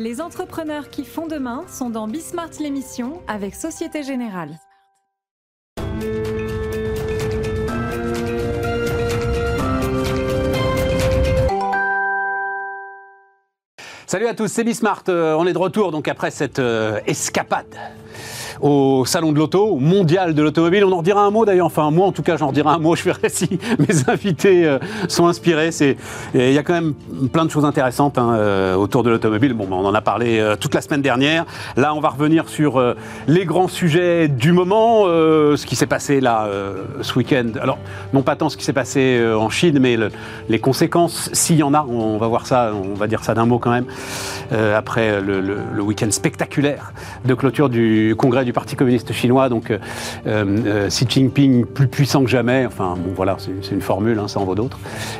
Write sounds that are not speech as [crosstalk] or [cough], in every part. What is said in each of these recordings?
Les entrepreneurs qui font demain sont dans Bismart l'émission avec Société Générale. Salut à tous, c'est Bismart. Euh, on est de retour donc après cette euh, escapade au salon de l'auto, au mondial de l'automobile. On en dira un mot d'ailleurs, enfin moi en tout cas j'en dirai un mot, [laughs] je verrai si mes invités euh, sont inspirés. Il y a quand même plein de choses intéressantes hein, euh, autour de l'automobile. Bon, on en a parlé euh, toute la semaine dernière. Là on va revenir sur les grands sujets du moment, ce qui s'est passé là ce week-end. Alors non pas tant ce qui s'est passé en Chine, mais les conséquences, s'il y en a, on va voir ça, on va dire ça d'un mot quand même, après le, le week-end spectaculaire de clôture du congrès du du Parti communiste chinois, donc euh, euh, Xi Jinping plus puissant que jamais. Enfin, bon, voilà, c'est une formule, hein, ça en vaut d'autres.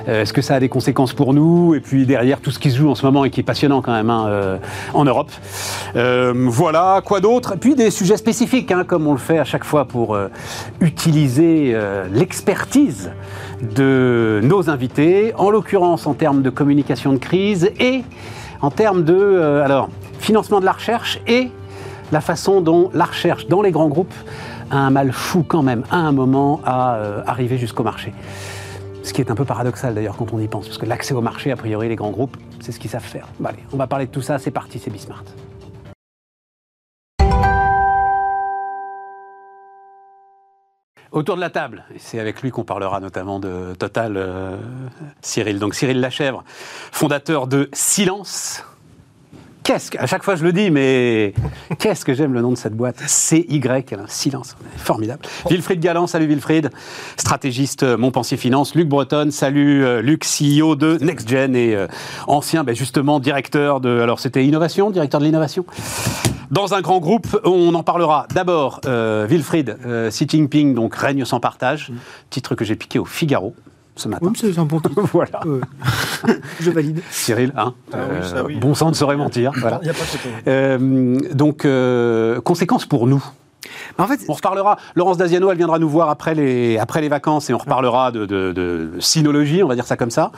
Euh, est-ce que ça a des conséquences pour nous? Et puis derrière, tout ce qui se joue en ce moment et qui est passionnant quand même hein, en Europe. voilà, quoi d'autre? Et puis des sujets spécifiques, hein, comme on le fait à chaque fois pour utiliser l'expertise de nos invités, en l'occurrence en termes de communication de crise et en termes de alors, financement de la recherche et la façon dont la recherche dans les grands groupes a un mal fou quand même, à un moment, à euh, arriver jusqu'au marché. Ce qui est un peu paradoxal d'ailleurs quand on y pense, parce que l'accès au marché, a priori, les grands groupes, c'est ce qu'ils savent faire. allez, on va parler de tout ça, c'est parti, c'est Bismart. Autour de la table, c'est avec lui qu'on parlera notamment de Total, euh, Cyril. Donc Cyril Lachèvre, fondateur de Silence, qu'est-ce que, à chaque fois je le dis, mais qu'est-ce que j'aime le nom de cette boîte? CY, un silence, formidable. Wilfried Galland, salut Wilfried, stratégiste euh, Montpensier Finance. Luc Breton, salut euh, Luc, CEO de NextGen et euh, ancien, ben, justement, directeur de, alors c'était innovation, directeur de l'innovation? Dans un grand groupe, on en parlera d'abord. Wilfried, Xi Jinping, donc règne sans partage, titre que j'ai piqué au Figaro ce matin. Oui, c'est un bon titre. [laughs] voilà. [laughs] Je valide. Cyril, hein, ah euh, bon sang ne saurait mentir. Voilà. Il a pas de euh, donc, euh, conséquences pour nous en fait, on reparlera. Laurence Daziano, elle viendra nous voir après les, après les vacances et on reparlera de, de, sinologie, on va dire ça comme ça.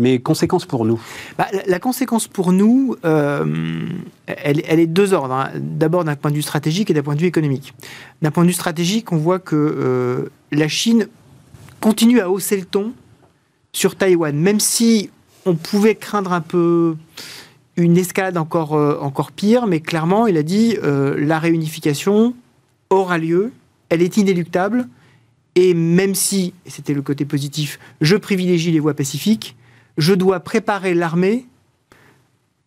Mais conséquences pour nous bah, la, conséquence pour nous, elle, elle, est de deux ordres. Hein. D'abord d'un point de vue stratégique et d'un point de vue économique. D'un point de vue stratégique, on voit que la Chine continue à hausser le ton sur Taïwan, même si on pouvait craindre un peu une escalade encore, euh, encore pire, mais clairement, il a dit euh, la réunification aura lieu, elle est inéluctable, et même si, et c'était le côté positif, je privilégie les voies pacifiques, je dois préparer l'armée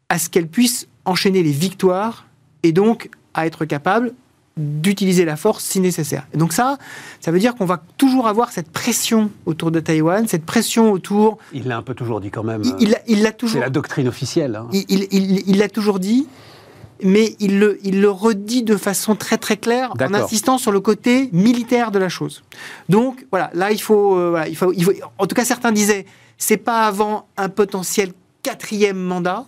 à ce qu'elle puisse enchaîner les victoires et donc à être capable d'utiliser la force si nécessaire. Et donc ça, ça veut dire qu'on va toujours avoir cette pression autour de Taïwan, cette pression autour... Il l'a un peu toujours dit quand même. Il l'a toujours... C'est la doctrine officielle. Hein. Il l'a toujours dit, mais il le, il le redit de façon très très claire en insistant sur le côté militaire de la chose. Donc voilà, là il faut, euh, voilà, il faut, il faut... En tout cas, certains disaient, c'est pas avant un potentiel quatrième mandat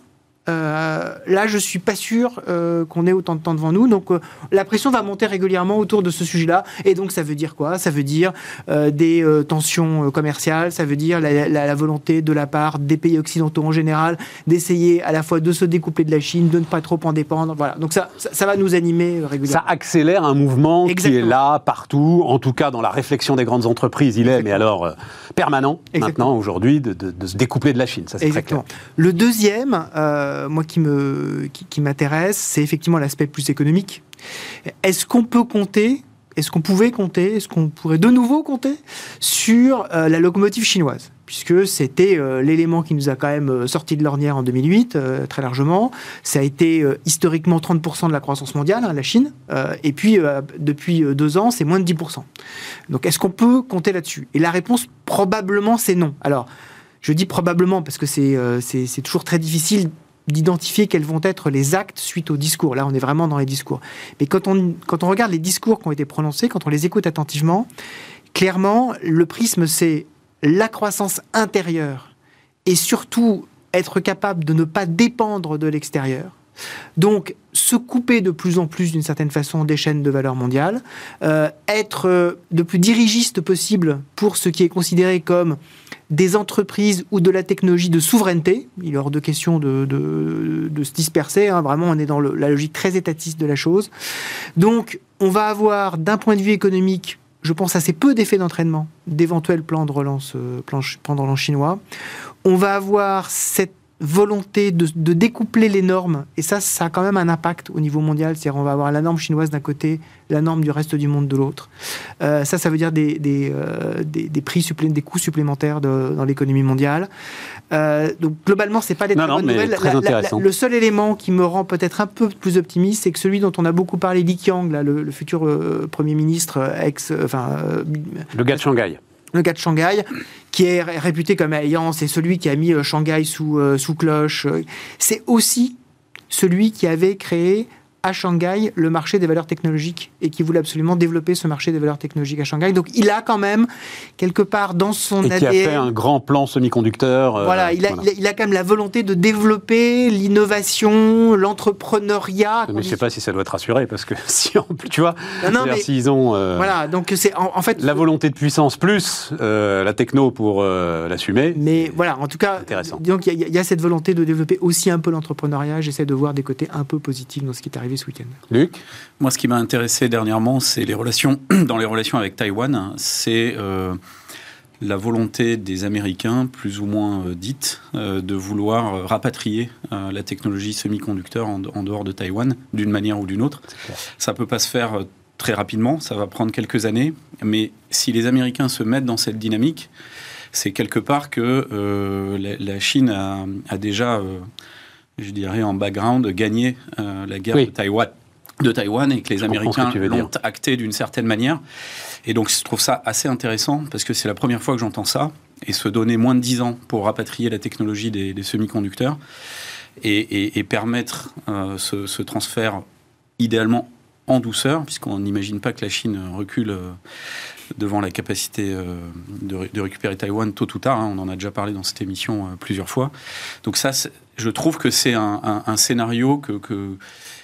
euh, là, je suis pas sûr euh, qu'on ait autant de temps devant nous. Donc, euh, la pression va monter régulièrement autour de ce sujet-là. Et donc, ça veut dire quoi? Ça veut dire des tensions commerciales. Ça veut dire la, volonté de la part des pays occidentaux en général d'essayer à la fois de se découpler de la Chine, de ne pas trop en dépendre. Voilà. Donc, ça, ça, va nous animer régulièrement. Ça accélère un mouvement qui est là partout. En tout cas, dans la réflection des grandes entreprises, il est, mais alors permanent maintenant aujourd'hui de, se découpler de la Chine. Ça, c'est très clair. Le deuxième. Euh, moi, qui me qui, m'intéresse, c'est effectivement l'aspect plus économique. Est-ce qu'on peut compter est-ce qu'on pouvait compter, est-ce qu'on pourrait de nouveau compter sur euh, la locomotive chinoise? Puisque c'était euh, l'élément qui nous a quand même sorti de l'ornière en 2008, très largement. Ça a été historiquement 30% de la croissance mondiale, hein, la Chine. et puis, depuis deux ans, c'est moins de 10%. Donc, est-ce qu'on peut compter là-dessus? Et la réponse, probablement, c'est non. Alors, je dis probablement parce que c'est toujours très difficile d'identifier quels vont être les actes suite au discours. Là, on est vraiment dans les discours. Mais quand on, quand on regarde les discours qui ont été prononcés, quand on les écoute attentivement, clairement, le prisme, c'est la croissance intérieure et surtout être capable de ne pas dépendre de l'extérieur. Donc, se couper de plus en plus, d'une certaine façon, des chaînes de valeur mondiale, euh, être euh, le plus dirigiste possible pour ce qui est considéré comme des entreprises ou de la technologie de souveraineté. Il est hors de question de, se disperser. Hein. Vraiment, on est dans la logique très étatiste de la chose. Donc, on va avoir, d'un point de vue économique, je pense assez peu d'effets d'entraînement d'éventuels plans de relance, euh, plans de relance chinois. On va avoir cette volonté de, découpler les normes, et ça, ça a quand même un impact au niveau mondial, c'est-à-dire on va avoir la norme chinoise d'un côté, la norme du reste du monde de l'autre. Euh, ça, ça veut dire des, des, euh, des, prix des coûts supplémentaires dans l'économie mondiale. Euh, donc globalement, c'est pas des très bonnes nouvelles. le seul élément qui me rend peut-être un peu plus optimiste, c'est que celui dont on a beaucoup parlé, Li Qiang, là, le, futur premier ministre ex, enfin, le gars de Shanghai le gars de Shanghai, qui est réputé comme ayant, c'est celui qui a mis euh, Shanghai sous, euh, sous cloche. C'est aussi celui qui avait créé à Shanghai le marché des valeurs technologiques et qui voulait absolument développer ce marché des valeurs technologiques à Shanghai. Donc il a quand même quelque part dans son et qui a fait un grand plan semi-conducteur. Euh, voilà, il a, Il, a, quand même la volonté de développer l'innovation, l'entrepreneuriat. Mais je ne sais pas si ça doit être assuré parce que [laughs] si en plus tu vois, s'ils ont euh, voilà, donc c'est en, fait la volonté de puissance plus euh, la techno pour l'assumer. Mais voilà, en tout cas, intéressant. Donc il y, y, a cette volonté de développer aussi un peu l'entrepreneuriat. J'essaie de voir des côtés un peu positifs dans ce qui est arrivé ce week-end. Luc Moi, ce qui m'a intéressé dernièrement, c'est les relations, [clears throat] dans les relations avec Taïwan, c'est euh, la volonté des Américains, plus ou moins euh, dite, euh, de vouloir rapatrier la technologie semi-conducteur en, dehors de Taïwan, d'une manière ou d'une autre. Ça ne peut pas se faire très rapidement, ça va prendre quelques années, mais si les Américains se mettent dans cette dynamique, c'est quelque part que la, Chine a, a déjà je dirais, en background, gagner euh, la guerre de, Taïwan, de Taïwan et que les Américains l'ont acté d'une certaine manière. Et donc, je trouve ça assez intéressant parce que c'est la première fois que j'entends ça et se donner moins de 10 ans pour rapatrier la technologie des, semi-conducteurs et, permettre euh, ce, transfert idéalement en douceur, puisqu'on n'imagine pas que la Chine recule euh, devant la capacité de, récupérer Taïwan tôt ou tard. Hein. on en a déjà parlé dans cette émission plusieurs fois. Donc ça, je trouve que c'est un, scénario que,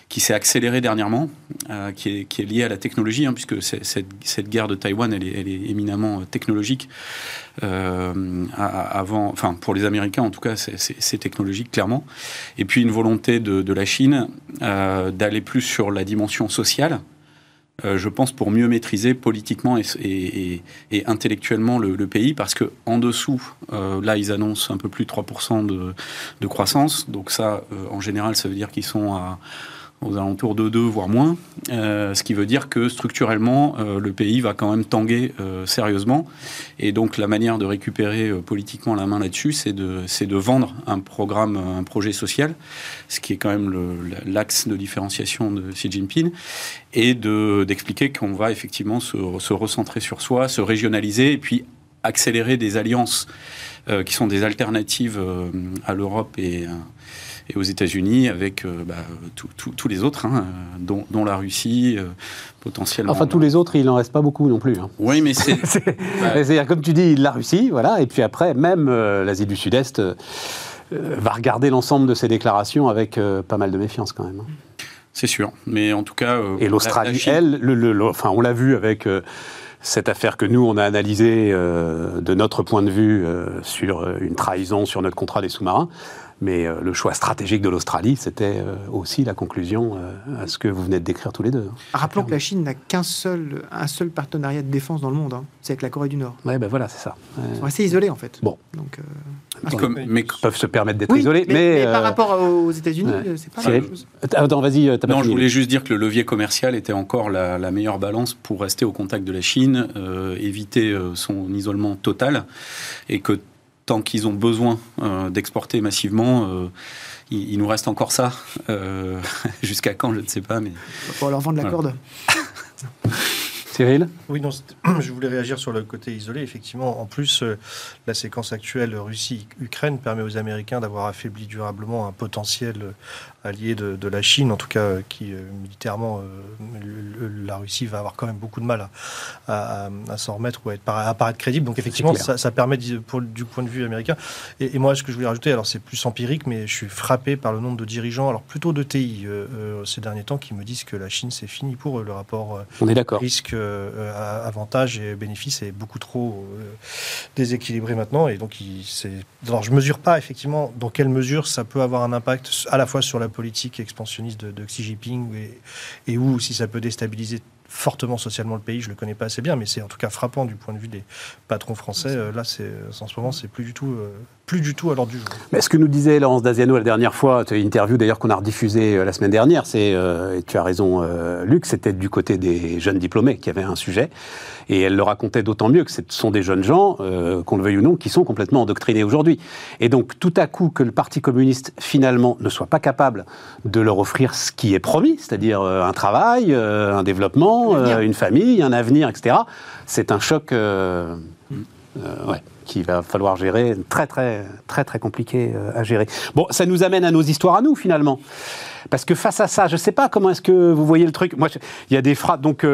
qui s'est accéléré dernièrement, euh, qui, est, lié à la technologie, hein, puisque cette, guerre de Taïwan, elle est, éminemment euh, technologique. Euh, avant, enfin, pour les Américains, en tout cas, c'est technologique, clairement. Et puis une volonté de, la Chine d'aller plus sur la dimension sociale. Euh, je pense, pour mieux maîtriser politiquement et, intellectuellement le, pays, parce que en dessous, euh, là, ils annoncent un peu plus de 3% de, croissance. Donc ça, euh, en général, ça veut dire qu'ils sont à aux alentours de 2, voire moins, euh, ce qui veut dire que structurellement, euh, le pays va quand même tanguer euh, sérieusement. Et donc la manière de récupérer politiquement la main là-dessus, c'est de, de vendre un programme, un projet social, ce qui est quand même l'axe de différenciation de Xi Jinping, et d'expliquer qu'on va effectivement se, recentrer sur soi, se régionaliser, et puis accélérer des alliances qui sont des alternatives à l'Europe et et aux États-Unis avec euh, bah, tous les autres, hein, dont, la Russie, euh, potentiellement. Enfin, tous les autres, il n'en reste pas beaucoup non plus. Hein. Oui, mais c'est. [laughs] bah... comme tu dis, la Russie, voilà, et puis après, même euh, l'Asie du Sud-Est va regarder l'ensemble de ces déclarations avec pas mal de méfiance quand même. Hein. C'est sûr, mais en tout cas. et l'Australie, elle, le, enfin, on l'a vu avec cette affaire que nous, on a analysée de notre point de vue sur une trahison sur notre contrat des sous-marins. Mais euh, le choix stratégique de l'Australie, c'était euh, aussi la conclusion euh, à ce que vous venez de décrire tous les deux. Hein. Rappelons que la Chine n'a qu'un seul, un seul partenariat de défense dans le monde, hein. c'est avec la Corée du Nord. Oui, ben voilà, c'est ça. Ils sont assez isolés en fait. Bon. Donc, mais, ils peuvent se permettre d'être isolés. Mais, par rapport aux États-Unis, c'est pas la chose. Attends, vas-y. Non, je voulais juste dire que le levier commercial était encore la, meilleure balance pour rester au contact de la Chine, éviter son isolement total, et que tant qu'ils ont besoin euh, d'exporter massivement, euh, il, nous reste encore ça. Euh, [laughs] jusqu'à quand, je ne sais pas. Mais... Pour leur vendre la corde. [laughs] Cyril Oui, non, [clears throat] je voulais réagir sur le côté isolé. Effectivement, en plus, euh, la séquence actuelle Russie-Ukraine permet aux Américains d'avoir affaibli durablement un potentiel euh, allié de, la Chine, en tout cas euh, qui militairement, la Russie va avoir quand même beaucoup de mal à, s'en remettre ou à, être, à apparaître crédible. Donc effectivement, ça, permet pour, du point de vue américain. Et, moi, ce que je voulais rajouter, alors c'est plus empirique, mais je suis frappé par le nombre de dirigeants, alors plutôt de TI ces derniers temps, qui me disent que la Chine c'est fini pour le rapport On est risque euh, avantages et bénéfices est beaucoup trop euh, déséquilibré maintenant. Et donc, il, alors je mesure pas effectivement dans quelle mesure ça peut avoir un impact à la fois sur la politique expansionniste de, Xi Jinping et, et où si ça peut déstabiliser fortement socialement le pays, je le connais pas assez bien, mais c'est en tout cas frappant du point de vue des patrons français. Euh, là, c'est en ce moment, c'est plus du tout, euh, plus du tout à l'ordre du jour. Mais ce que nous disait Laurence Daziano la dernière fois, une interview d'ailleurs qu'on a rediffusée euh, la semaine dernière, c'est, et tu as raison, Luc, c'était du côté des jeunes diplômés qui avaient un sujet, et elle le racontait d'autant mieux que ce sont des jeunes gens, qu'on le veuille ou non, qui sont complètement endoctrinés aujourd'hui. Et donc, tout à coup, que le Parti communiste finalement ne soit pas capable de leur offrir ce qui est promis, c'est-à-dire un travail, un développement euh, une famille, un avenir, etc. C'est un choc euh, euh, ouais, qu'il va falloir gérer, très très très très compliqué à gérer. Bon, ça nous amène à nos histoires à nous finalement. Parce que face à ça, je ne sais pas comment est-ce que vous voyez le truc. Moi, il y a des phrases. Donc,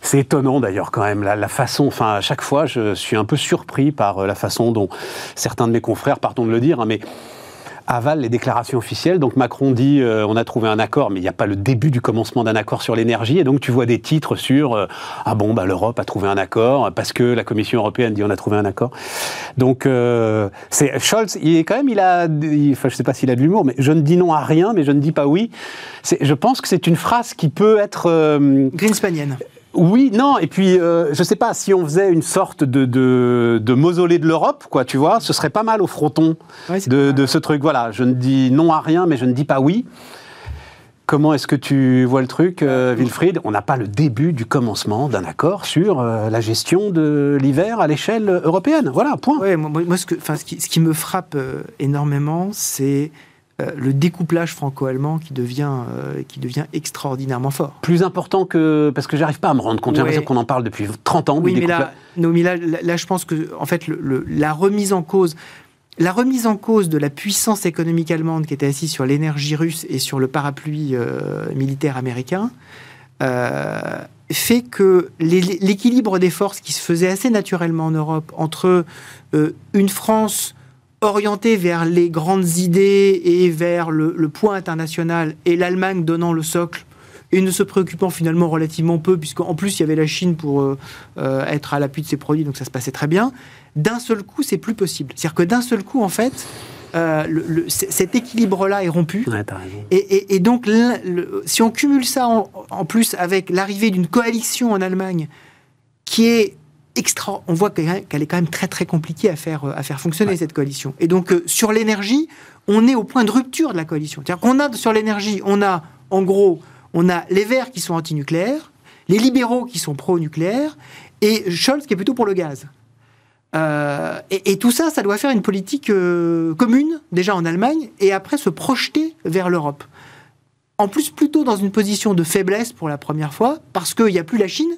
c'est étonnant d'ailleurs quand même la, façon. Enfin, à chaque fois, je suis un peu surpris par la façon dont certains de mes confrères, pardon de le dire, hein, mais avalent les déclarations officielles. Donc Macron dit euh, on a trouvé un accord, mais il n'y a pas le début du commencement d'un accord sur l'énergie. Et donc tu vois des titres sur euh, ah bon bah l'Europe a trouvé un accord parce que la Commission européenne dit on a trouvé un accord. Donc euh, c'est Scholz, il est quand même il a, enfin je sais pas s'il a de l'humour, mais je ne dis non à rien, mais je ne dis pas oui. Je pense que c'est une phrase qui peut être Greenspanienne. Oui, non, et puis euh, je sais pas si on faisait une sorte de, de, mausolée de l'Europe, quoi, tu vois, ce serait pas mal au fronton de, ce truc. Voilà, je ne dis non à rien, mais je ne dis pas oui. Comment est-ce que tu vois le truc, euh, Wilfried? On n'a pas le début du commencement d'un accord sur euh, la gestion de l'hiver à l'échelle européenne. Voilà, point. Ouais, moi, ce, que, ce, qui, ce, qui, me frappe énormément, c'est euh, le découplage franco-allemand qui devient, euh, qui devient extraordinairement fort. Plus important que... Parce que j'arrive pas à me rendre compte, j'ai l'impression qu'on en parle depuis 30 ans. Oui, mais là, là, je pense que, en fait, la remise en cause... La remise en cause de la puissance économique allemande qui était assise sur l'énergie russe et sur le parapluie euh, militaire américain fait que l'équilibre des forces qui se faisait assez naturellement en Europe entre une France orienté vers les grandes idées et vers le, point international, et l'Allemagne donnant le socle, et ne se préoccupant finalement relativement peu, puisqu'en plus il y avait la Chine pour euh, euh, être à l'appui de ses produits, donc ça se passait très bien, d'un seul coup c'est plus possible. C'est-à-dire que d'un seul coup, en fait, euh, le, cet équilibre-là est rompu. et, donc, si on cumule ça en plus avec l'arrivée d'une coalition en Allemagne qui est extra. On voit qu'elle est quand même très très compliquée à faire, à faire fonctionner cette coalition. Et donc euh, sur l'énergie, on est au point de rupture de la coalition. C'est-à-dire qu'on a sur l'énergie, on a en gros, on a les Verts qui sont anti-nucléaires, les libéraux qui sont pro-nucléaire, et Scholz qui est plutôt pour le gaz. Euh, et, tout ça, ça doit faire une politique euh, commune, déjà en Allemagne, et après se projeter vers l'Europe. En plus, plutôt dans une position de faiblesse pour la première fois, parce qu'il n'y a plus la Chine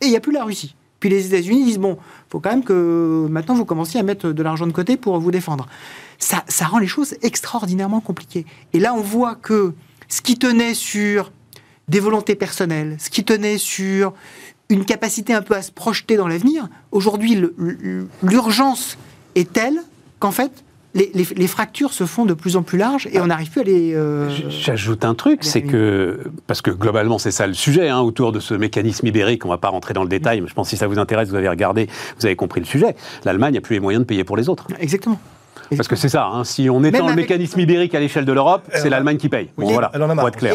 et il n'y a plus la Russie. Puis les États-Unis disent bon, faut quand même que maintenant vous commenciez à mettre de l'argent de côté pour vous défendre. Ça, ça rend les choses extraordinairement compliquées. Et là, on voit que ce qui tenait sur des volontés personnelles, ce qui tenait sur une capacité un peu à se projeter dans l'avenir, aujourd'hui, l'urgence est telle qu'en fait, les, fractures se font de plus en plus larges et on n'arrive plus à les. Euh, j'ajoute un truc, c'est que, parce que globalement c'est ça le sujet, hein, autour de ce mécanisme ibérique, on ne va pas rentrer dans le détail, mais je pense que si ça vous intéresse, vous avez regardé, vous avez compris le sujet. L'Allemagne n'a plus les moyens de payer pour les autres. Exactement. Parce que c'est ça, hein, si on étend le mécanisme ibérique à l'échelle de l'Europe, c'est l'Allemagne qui paye. Bon, voilà, elle en a marre. Pour être clair.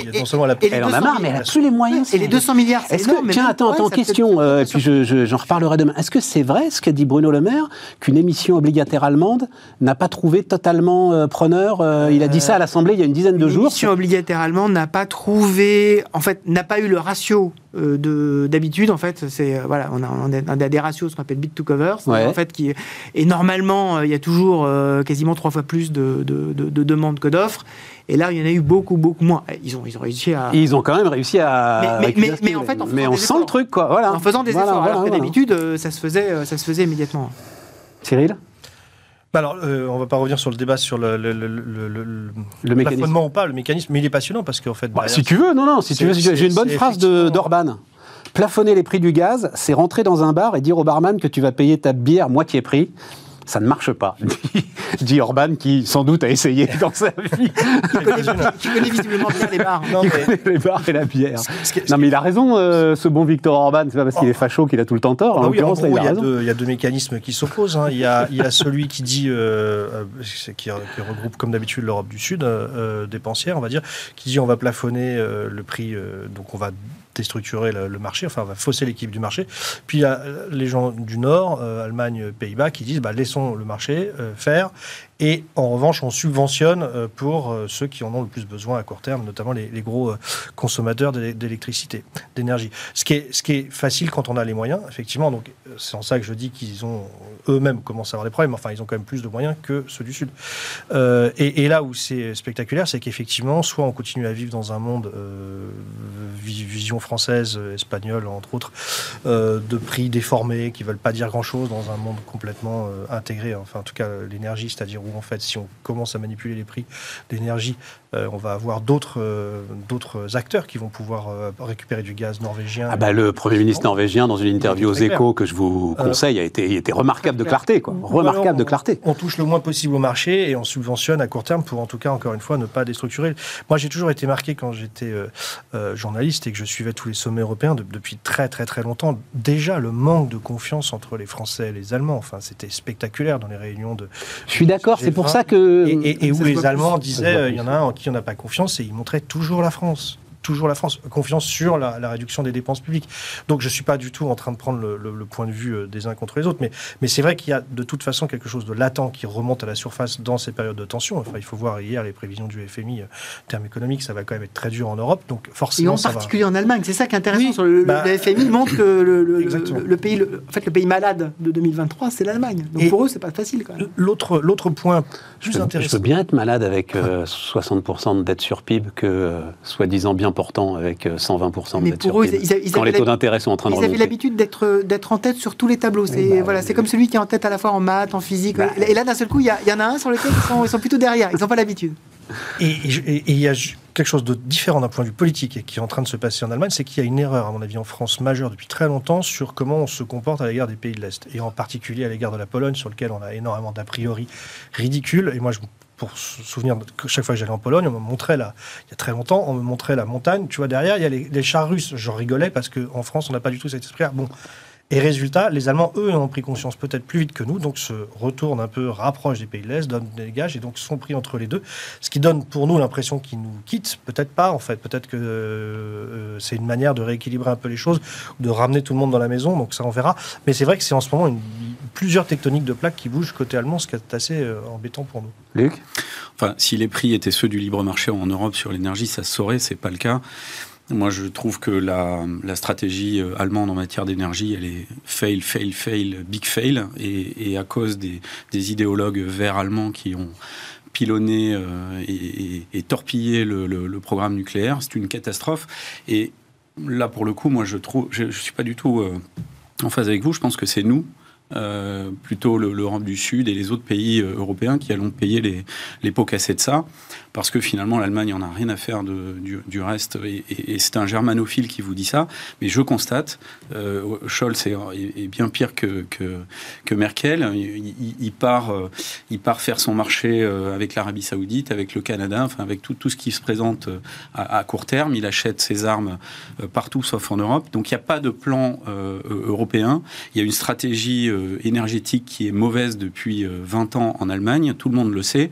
elle, en a marre, mais elle n'a plus les moyens. Et les 200 milliards, c'est tiens, attends, attends, question, euh, et puis j'en reparlerai demain. Est-ce que c'est vrai ce qu'a dit Bruno Le Maire, qu'une émission obligataire allemande n'a pas trouvé totalement euh, preneur euh, Il a dit ça à l'Assemblée il y a une dizaine de jours. L'émission obligataire allemande n'a pas trouvé, en fait, n'a pas eu le ratio euh, d'habitude en fait c'est euh, voilà on a, on a, des ratios ce qu'on appelle bit to cover en fait qui et normalement euh, il y a toujours quasiment trois fois plus de, de, de, demandes que d'offres Et là, il y en a eu beaucoup, beaucoup moins. Ils ont, ils ont réussi à. Ils ont quand même réussi à. Mais, mais, mais, mais en fait, en mais on sent le truc, quoi. Voilà. En faisant des Voilà, efforts. voilà, alors que voilà. d'habitude, ça se faisait, ça se faisait immédiatement. Cyril? Alors, euh, on va pas revenir sur le débat sur le, le, le, le, le- Le mécanisme. plafonnement ou pas, le mécanisme, mais il est passionnant parce qu'en fait, Bah, derrière, si tu veux, non, non, si tu veux, j'ai une bonne phrase d'Orban. Plafonner les prix du gaz, c'est rentrer dans un bar et dire au barman que tu vas payer ta bière moitié prix. Ça ne marche pas, [laughs] dit- Orban, qui sans doute a essayé [laughs] dans sa vie. Tu connais, tu connais visiblement bien les bars. [laughs] Non, mais- connaît les bars et la bière. ce qui est- ce Non, qui mais il a raison, euh, ce bon Victor Orban. C'est pas parce qu'il est facho qu'il a tout le temps tort. Ah En oui, l'occurrence, il y, a deux, il y a deux mécanismes qui s'opposent. hein. Il, y a, il y a celui qui dit, euh, euh, qui, qui regroupe comme d'habitude l'Europe du Sud, euh, dépensière, on va dire, qui dit on va plafonner le prix, donc on va déstructurer le, marché, enfin va fausser l'équipe du marché. Puis il y a les gens du Nord, euh, Allemagne, Pays-Bas, qui disent bah, laissons le marché euh, faire et en revanche on subventionne euh, pour euh, ceux qui en ont le plus besoin à court terme, notamment les, gros euh, consommateurs d'é- d'électricité, d'énergie. Ce qui, est, ce qui est facile quand on a les moyens, effectivement. Donc c'est en ça que je dis qu'ils ont eux-mêmes commencé à avoir des problèmes. Enfin, ils ont quand même plus de moyens que ceux du Sud. Et, là où c'est spectaculaire, c'est qu'effectivement, soit on continue à vivre dans un monde vi- vision française, espagnole entre autres, de prix déformés qui veulent pas dire grand-chose dans un monde complètement intégré. Enfin, en tout cas, l'énergie, c'est-à-dire où en fait, si on commence à manipuler les prix d'énergie, euh, on va avoir d'autres euh, d'autres acteurs qui vont pouvoir euh, récupérer du gaz norvégien. Ah bah, le Premier ministre norvégien, dans une interview aux échos que je vous conseille, a été, était remarquable de clarté. Quoi. Remarquable alors, de on- clarté. On touche le moins possible au marché et on subventionne à court terme pour, en tout cas, encore une fois, ne pas déstructurer. Moi, j'ai toujours été marqué quand j'étais journaliste et que je suivais tous les sommets européens de- depuis très, très, très longtemps. Déjà, le manque de confiance entre les Français et les Allemands, enfin, c'était spectaculaire dans les réunions de. Je suis d'accord, c'est pour ça que. Et, et- et Ça où les Allemands disaient, euh, il y en a un en qui on n'a pas confiance et ils montraient toujours la France. Toujours la France. Confiance sur la, la réduction des dépenses publiques. Donc je ne suis pas du tout en train de prendre le, le- le point de vue euh, des uns contre les autres. Mais, mais c'est vrai qu'il y a de toute façon quelque chose de latent qui remonte à la surface dans ces périodes de tension. Enfin, il faut voir hier les prévisions du FMI, euh, termes économiques, ça va quand même être très dur en Europe. Donc Et forcément, en ça va. particulier en Allemagne, c'est ça qui est intéressant. Oui, sur le, bah, le FMI montre que le, le- Exactement. le- le pays, le- en fait, le pays malade de 2023, c'est l'Allemagne. Donc Et- pour eux, c'est pas facile quand même. L'autre, l'autre point Je plus peux, je intéressant. peux bien être malade avec euh, 60% de dette sur PIB que euh, soi-disant bien portant avec euh, 120% de Mais dette sur eux, PIB. ils, ils- ils quand les taux d'intérêt sont en train de ils avaient l'habitude d'être d'être en tête sur tous les tableaux. C'est bah, voilà, c'est comme celui qui est en tête à la fois en maths, en physique. Bah, et là, d'un seul coup, il y, a- il y en a un sur lequel ils sont, ils sont plutôt derrière. Ils n'ont pas l'habitude. Et il y a quelque chose de différent d'un point de vue politique et qui est en train de se passer en Allemagne, c'est qu'il y a une erreur, à mon avis, en France majeure depuis très longtemps sur comment on se comporte à l'égard des pays de l'Est, et en particulier à l'égard de la Pologne, sur lequel on a énormément d'a priori ridicules. Et moi, je, pour souvenir que chaque fois que j'allais en Pologne, on me montrait la, il y a très longtemps, on me montrait la montagne. Tu vois, derrière, il y a les, chars russes. J'en rigolais parce qu'en France, on n'a pas du tout cet esprit-là. Bon. Et résultat, les Allemands, eux, ont pris conscience peut-être plus vite que nous, donc se retournent un peu, rapprochent des pays de l'Est, donnent des gages, et donc sont pris entre les deux. Ce qui donne pour nous l'impression qu'ils nous quittent, peut-être pas en fait, peut-être que euh, c'est une manière de rééquilibrer un peu les choses, de ramener tout le monde dans la maison, donc ça on verra. Mais c'est vrai que c'est en ce moment une- plusieurs tectoniques de plaques qui bougent côté allemand, ce qui est assez euh, embêtant pour nous. Luc Enfin, si les prix étaient ceux du libre marché en Europe sur l'énergie, ça se saurait, c'est pas le cas. Moi, je trouve que la, la stratégie euh, allemande en matière d'énergie, elle est fail, fail, fail, big fail. Et, et à cause des, des idéologues verts allemands qui ont pilonné euh, et, et- et torpillé le, le- le programme nucléaire, c'est une catastrophe. Et là, pour le coup, moi, je trouve, je, je suis pas du tout euh, en phase avec vous. Je pense que c'est nous. Euh, plutôt le- l'Europe du Sud et les autres pays euh, européens qui allons payer les, les pots cassés de ça, parce que finalement l'Allemagne en a rien à faire du, du reste, et, c'est un germanophile qui vous dit ça, mais je constate, euh, Scholz est, bien pire que, que, Merkel, il, part, il part faire son marché avec l'Arabie Saoudite, avec le Canada, enfin avec tout, tout ce qui se présente à, court terme, il achète ses armes partout sauf en Europe, donc il n'y a pas de plan européen, il y a une stratégie énergétique qui est mauvaise depuis euh, 20 ans en Allemagne, tout le monde le sait.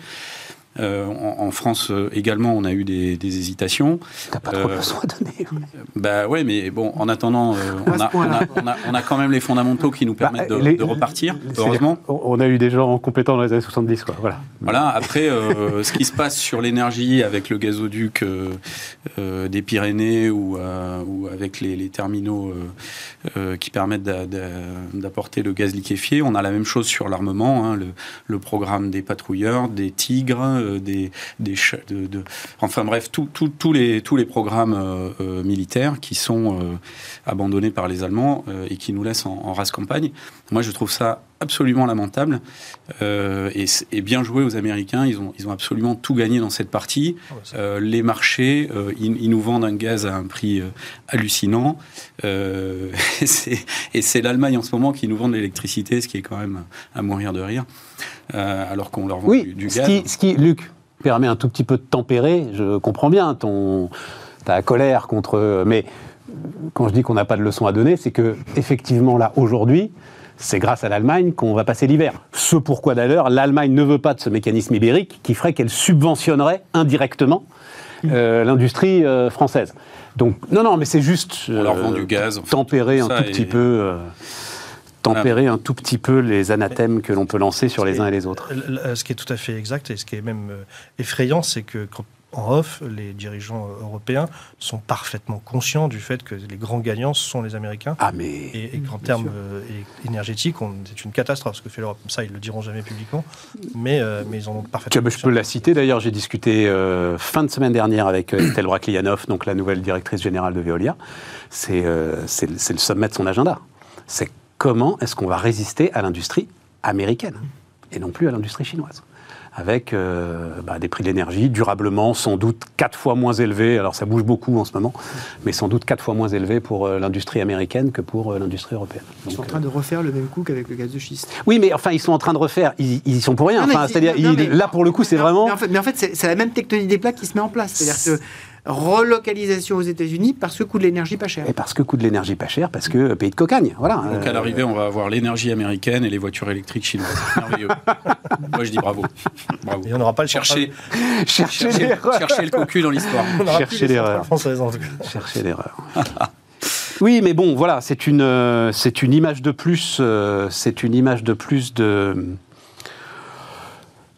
Euh, en, en France euh, également, on a eu des, des hésitations. T'as pas trop de Euh, leçons à donner. Bah ouais, mais bon, en attendant, euh, on, a, on, point-là. a, on a- on a quand même les fondamentaux qui nous permettent de, Bah, les- de repartir, heureusement. On a eu des gens compétents dans les années 70, quoi. Voilà. Voilà, après, euh, [laughs] ce qui se passe sur l'énergie avec le gazoduc euh, euh, des Pyrénées ou, euh, ou avec les, les terminaux euh, euh, qui permettent d'a- d'a- d'apporter le gaz liquéfié, on a la même chose sur l'armement, hein, le, le programme des patrouilleurs, des tigres, euh, des, de, enfin bref, tous les, programmes euh, euh, militaires qui sont abandonnés par les Allemands et qui nous laissent en, race campagne. Moi, je trouve ça absolument lamentable et, et, bien joué aux Américains. Ils ont, ils ont absolument tout gagné dans cette partie. Ah, les marchés, ils, nous vendent un gaz à un prix hallucinant. [laughs] et c'est l'Allemagne en ce moment qui nous vend de l'électricité, ce qui est quand même à mourir de rire. Euh, alors qu'on leur vend du, gaz. Ce qui, ce qui, Luc, permet un tout petit peu de tempérer, je comprends bien ton, ta colère contre... Mais quand je dis qu'on n'a pas de leçon à donner, c'est que effectivement là, aujourd'hui, c'est grâce à l'Allemagne qu'on va passer l'hiver. Ce pourquoi d'ailleurs l'Allemagne ne veut pas de ce mécanisme ibérique qui ferait qu'elle subventionnerait indirectement euh, l'industrie euh, française. Donc non, non, mais c'est juste On leur vend du gaz, tempérer un tout petit peu tempérer un tout petit peu les anathèmes que l'on peut lancer sur les uns et les autres. Ce qui est tout à fait exact et ce qui est même euh, effrayant, c'est que en off, les dirigeants euh, européens sont parfaitement conscients du fait que les grands gagnants sont les Américains. Ah mais et, qu'en termes euh, énergétiques, c'est une catastrophe ce que fait l'Europe. Ça, ils le diront jamais publiquement, mais, mais ils en ont parfaitement. Je, je peux la citer d'ailleurs. J'ai discuté fin de semaine dernière avec Estelle Braclianoff, donc la nouvelle directrice générale de Veolia. C'est c'est le sommet de son agenda. C'est comment est-ce qu'on va résister à l'industrie américaine et non plus à l'industrie chinoise? Avec euh, bah, des prix de l'énergie durablement sans doute quatre fois moins élevés, alors ça bouge beaucoup en ce moment, mais sans doute quatre fois moins élevés pour euh, l'industrie américaine que pour euh, l'industrie européenne. Ils sont en train de refaire le même coup qu'avec le gaz de schiste. Oui, mais enfin, ils sont en train de refaire, ils, y sont pour rien. Enfin, c'est-à-dire, là, pour le coup, c'est vraiment... Mais en fait, c'est la même technologie des plaques qui se met en place. C'est-à-dire que relocalisation aux États-Unis parce que coût de l'énergie pas cher. Et parce que coût de l'énergie pas cher, parce que pays de cocagne. Voilà. Donc à l'arrivée, on va avoir l'énergie américaine et les voitures électriques chinoises. [laughs] Merveilleux. Moi, je dis bravo. bravo. Et on n'aura pas le chercher, chercher, chercher, le cocu dans l'histoire. Chercher l'erreur. Chercher l'erreur. [laughs] Oui, mais bon, voilà, c'est une, euh, c'est une image de plus, euh, c'est une image de plus de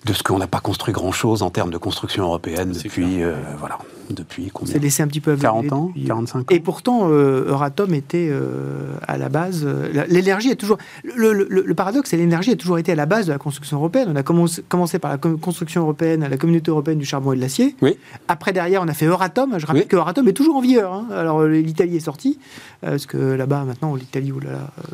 de ce qu'on n'a pas construit grand-chose en termes de construction européenne depuis, euh, voilà, depuis combien C'est laissé un petit peu 40 ans, 45 ans. Et pourtant, euh, Euratom était euh, à la base. l'énergie est toujours. Le, paradoxe, c'est l'énergie a toujours été à la base de la construction européenne. On a commencé, commencé par la construction européenne, la communauté européenne du charbon et de l'acier. Oui. Après, derrière, on a fait Euratom. Je rappelle que Euratom est toujours en vigueur. Hein. Alors, l'Italie est sortie, parce que là-bas, maintenant, l'Italie.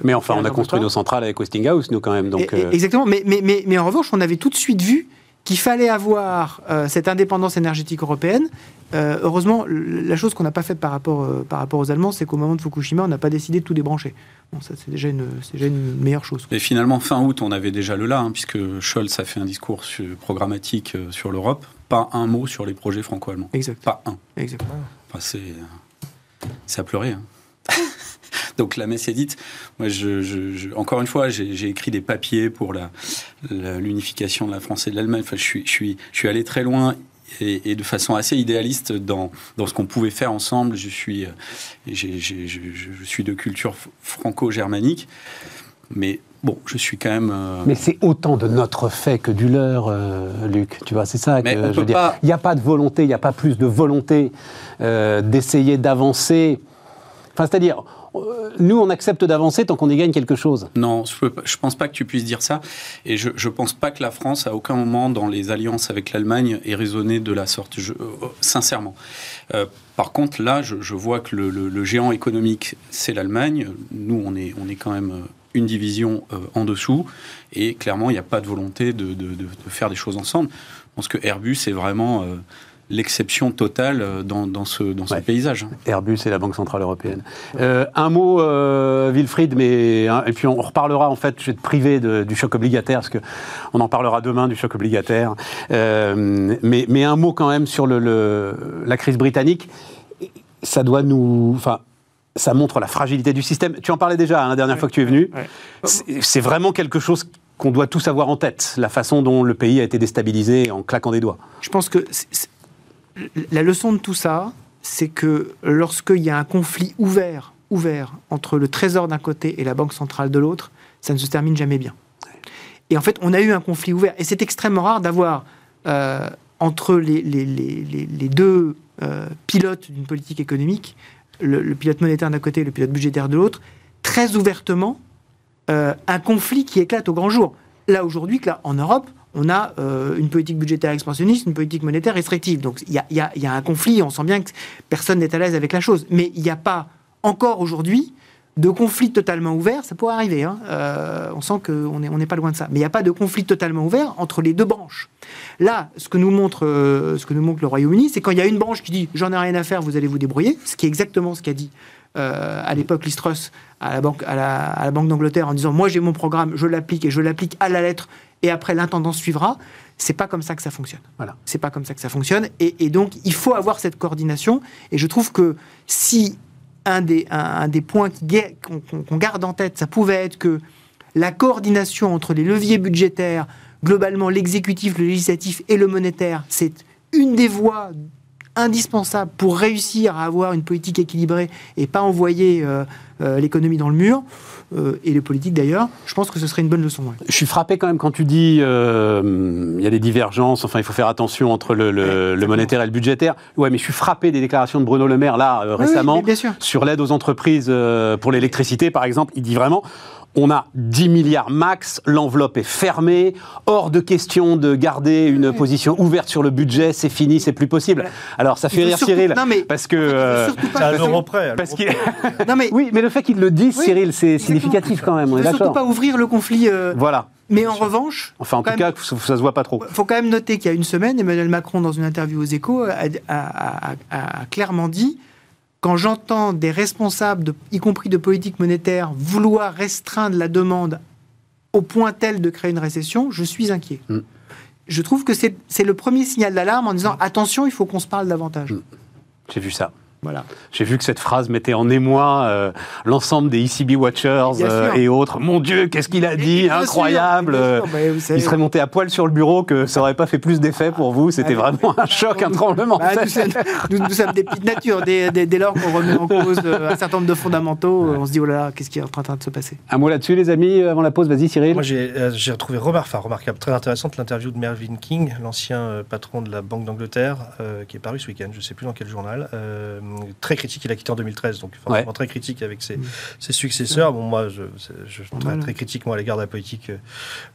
mais enfin, on a construit nos centrales avec Westinghouse, nous, quand même. Donc, Exactement. Mais, mais, mais, mais en revanche, on avait tout de suite vu qu'il fallait avoir euh, cette indépendance énergétique européenne. Euh, heureusement, la chose qu'on n'a pas faite par rapport, euh, par rapport aux Allemands, c'est qu'au moment de Fukushima, on n'a pas décidé de tout débrancher. Bon, ça, c'est déjà, une, déjà une meilleure chose. Et finalement, fin août, on avait déjà le là, hein, puisque Scholz a fait un discours programmatique sur l'Europe. Pas un mot sur les projets franco-allemands. Exact. Pas un. Exactement. Enfin, c'est, c'est à pleurer. Hein. [laughs] Donc la messe est dite. Moi, je, encore une fois, j'ai écrit des papiers pour l'unification de la France et de l'Allemagne. Enfin, je suis, je, suis, je suis allé très loin et, de façon assez idéaliste dans, dans ce qu'on pouvait faire ensemble. Je suis, je, suis de culture franco-germanique, mais bon, je suis quand même. Euh, mais c'est autant de notre fait que du leur, euh, Luc. Tu vois, c'est ça que je veux dire. Il n'y a pas de volonté, il n'y a pas plus de volonté euh, d'essayer d'avancer. Enfin, c'est-à-dire, euh, nous, on accepte d'avancer tant qu'on y gagne quelque chose. Non, je ne pense pas que tu puisses dire ça. Et je ne pense pas que la France, à aucun moment dans les alliances avec l'Allemagne, ait raisonné de la sorte, euh, sincèrement. Euh, par contre, là, je, vois que le, géant économique, c'est l'Allemagne. Nous, on est, on est quand même une division en dessous. Et clairement, il n'y a pas de volonté de, faire des choses ensemble. Je pense que Airbus est vraiment l'exception totale euh, dans, ce, dans ce paysage. Airbus et la Banque Centrale Européenne. Euh, un mot, euh, Wilfried, mais, hein, et puis on reparlera, en fait, je vais te priver du choc obligataire, parce qu'on en parlera demain du choc obligataire. mais, mais, un mot quand même sur le, la crise britannique. Ça doit nous. Enfin, ça montre la fragilité du système. Tu en parlais déjà hein, la dernière fois que tu es venu. C'est vraiment quelque chose qu'on doit tous avoir en tête, la façon dont le pays a été déstabilisé en claquant des doigts. Je pense que la leçon de tout ça, c'est que lorsqu'il y a un conflit ouvert, ouvert entre le Trésor d'un côté et la Banque centrale de l'autre, ça ne se termine jamais bien. Et en fait, on a eu un conflit ouvert. Et c'est extrêmement rare d'avoir euh, entre les, deux euh, pilotes d'une politique économique, le, pilote monétaire d'un côté et le pilote budgétaire de l'autre, très ouvertement, euh, un conflit qui éclate au grand jour. Là, aujourd'hui, en Europe, on a euh, une politique budgétaire expansionniste, une politique monétaire restrictive. Donc il y a, y a- y a un conflit, on sent bien que personne n'est à l'aise avec la chose. Mais il n'y a pas encore aujourd'hui de conflit totalement ouvert, ça pourrait arriver, hein. Euh, on sent qu'on n'est pas loin de ça. Mais il n'y a pas de conflit totalement ouvert entre les deux branches. Là, ce que nous montre, euh, ce que nous montre le Royaume-Uni, c'est quand il y a une branche qui dit j'en ai rien à faire, vous allez vous débrouiller, ce qui est exactement ce qu'a dit à l'époque Liz Truss à la Banque, à la banque d'Angleterre en disant moi j'ai mon programme, je l'applique et je l'applique à la lettre et après l'intendance suivra. C'est pas comme ça que ça fonctionne. Voilà. C'est pas comme ça que ça fonctionne et, et donc il faut avoir cette coordination et je trouve que si un des, un, un des points qu'on garde en tête, ça pouvait être que la coordination entre les leviers budgétaires, globalement l'exécutif, le législatif et le monétaire, c'est une des voies indispensables pour réussir à avoir une politique équilibrée et pas envoyer euh, euh, l'économie dans le mur, euh, et les politiques d'ailleurs, je pense que ce serait une bonne leçon. ouais. Je suis frappé quand même quand tu dis il y a des divergences, enfin il faut faire attention entre le, le- le monétaire et le budgétaire. Ouais, mais je suis frappé des déclarations de Bruno Le Maire là Oui, oui, récemment sur l'aide aux entreprises pour l'électricité par exemple. Il dit vraiment on a 10 milliards max, l'enveloppe est fermée, hors de question de garder une position ouverte sur le budget, c'est fini, c'est plus possible. Voilà. Alors ça fait rire surtout- Cyril, non, mais- parce que... Euh, surtout pas C'est à près. parce. Non, mais [laughs] oui, mais le fait qu'il le dise, Oui, Cyril, c'est significatif quand même, on faut surtout d'accord. pas ouvrir le conflit. euh, Voilà. mais en revanche, Enfin, en tout même- cas, ça, ça se voit pas trop. Il faut quand même noter qu'il y a une semaine, Emmanuel Macron, dans une interview aux Échos, a, a- a- a- a clairement dit quand j'entends des responsables, de- y compris de politique monétaire, vouloir restreindre la demande au point tel de créer une récession, je suis inquiet. Mm. Je trouve que c'est le premier signal d'alarme en disant attention, il faut qu'on se parle davantage. Mm. J'ai vu ça. Voilà. J'ai vu que cette phrase mettait en émoi euh, l'ensemble des ECB Watchers euh, et autres. Mon Dieu, qu'est-ce qu'il a dit Et bien sûr, Incroyable bien sûr, bah, Il serait monté à poil sur le bureau que ça aurait pas fait plus d'effet pour vous. C'était Ah, vraiment un choc, un tremblement. Bah, nous, sommes, nous- nous sommes des petites natures. Dès, dès- dès lors qu'on remet en cause euh, un certain nombre de fondamentaux, on se dit oh là là, qu'est-ce qui est en train de se passer? Un mot là-dessus, les amis, avant la pause. Vas-y, Cyril. Moi, j'ai euh, retrouvé remar- enfin, remarquable, très intéressante l'interview de Mervyn King, l'ancien euh, patron de la Banque d'Angleterre, euh, qui est paru ce week-end, je ne sais plus dans quel journal. Très critique, il a quitté en 2013, donc forcément Ouais. très critique avec ses, Mm. ses successeurs. Bon, moi, je, je suis très, très critique moi, à l'égard de la politique euh,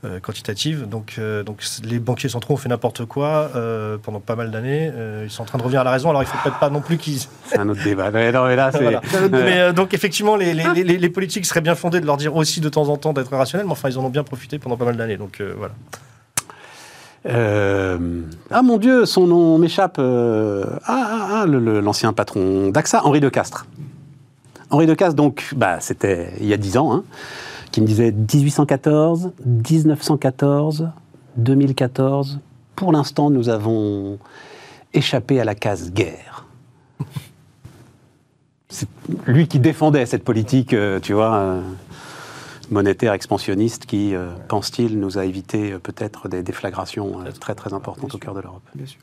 euh, quantitative. Donc, euh, donc, les banquiers centraux ont fait n'importe quoi euh, pendant pas mal d'années. Euh, ils sont en train de revenir à la raison, alors il ne faut peut-être pas non plus qu'ils [laughs] C'est un autre débat. Ouais, non, mais là, c'est. Voilà. [laughs] Mais euh, donc effectivement, les, les, les- les politiques seraient bien fondés de leur dire aussi de temps en temps d'être rationnels, mais enfin ils en ont bien profité pendant pas mal d'années. Donc euh, voilà. Euh, Ah mon Dieu, son nom m'échappe. euh, Ah, ah, ah, l'ancien patron d'AXA, Henri de Castres. Henri de Castres, donc, bah, c'était il y a 10 ans, hein, qui me disait 1814, 1914, 2014. Pour l'instant, nous avons échappé à la case guerre. C'est lui qui défendait cette politique, euh, tu vois. Monétaire expansionniste qui, euh, pense-t-il, nous a évité euh, peut-être des déflagrations euh, très très importantes au cœur de l'Europe. Bien sûr.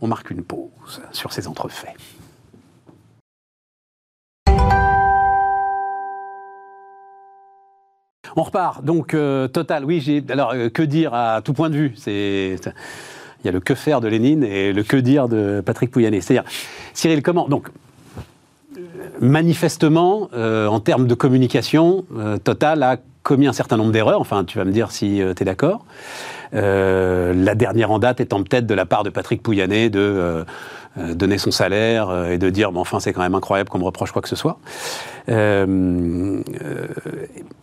On marque une pause sur ces entrefaits. On repart. Donc, Total, oui, j'ai. Alors, que dire à tout point de vue? C'est. Il y a le que faire de Lénine et le que dire de Patrick Pouyanné. C'est-à-dire, Cyril, comment? Donc, manifestement, euh, en termes de communication, euh, Total a commis un certain nombre d'erreurs. Enfin, tu vas me dire si tu es d'accord. Euh, la dernière en date étant peut-être de la part de Patrick Pouyanné de euh, euh, donner son salaire euh, et de dire, mais enfin, c'est quand même incroyable qu'on me reproche quoi que ce soit. Euh, euh,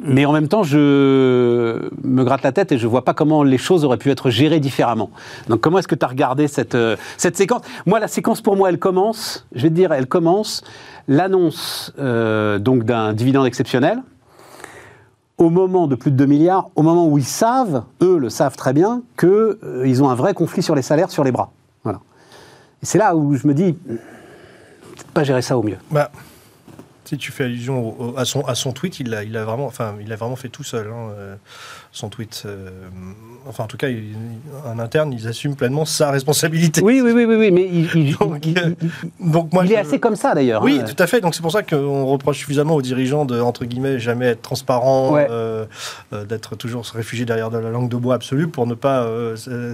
mais en même temps, je me gratte la tête et je vois pas comment les choses auraient pu être gérées différemment. Donc, comment est-ce que tu as regardé cette, euh, cette séquence? Moi, la séquence, pour moi, elle commence, je vais te dire, elle commence l'annonce euh, donc d'un dividende exceptionnel au moment de plus de 2 milliards, au moment où ils savent, eux le savent très bien, qu'ils ont un vrai conflit sur les salaires, sur les bras. Voilà. Et c'est là où je me dis, pas gérer ça au mieux. Bah, si tu fais allusion à, son, tweet, il l'a a vraiment, vraiment fait tout seul. hein, euh, son tweet. euh, enfin, en tout cas, il- en interne, ils assument pleinement sa responsabilité. Oui, oui, oui, oui, oui mais il, il- Donc, il- euh, Donc moi, il est je- assez comme ça d'ailleurs. Oui, hein. tout à fait. Donc c'est pour ça qu'on reproche suffisamment aux dirigeants de entre guillemets jamais être transparent, Ouais. euh, euh, d'être toujours se réfugier derrière de la langue de bois absolue pour ne pas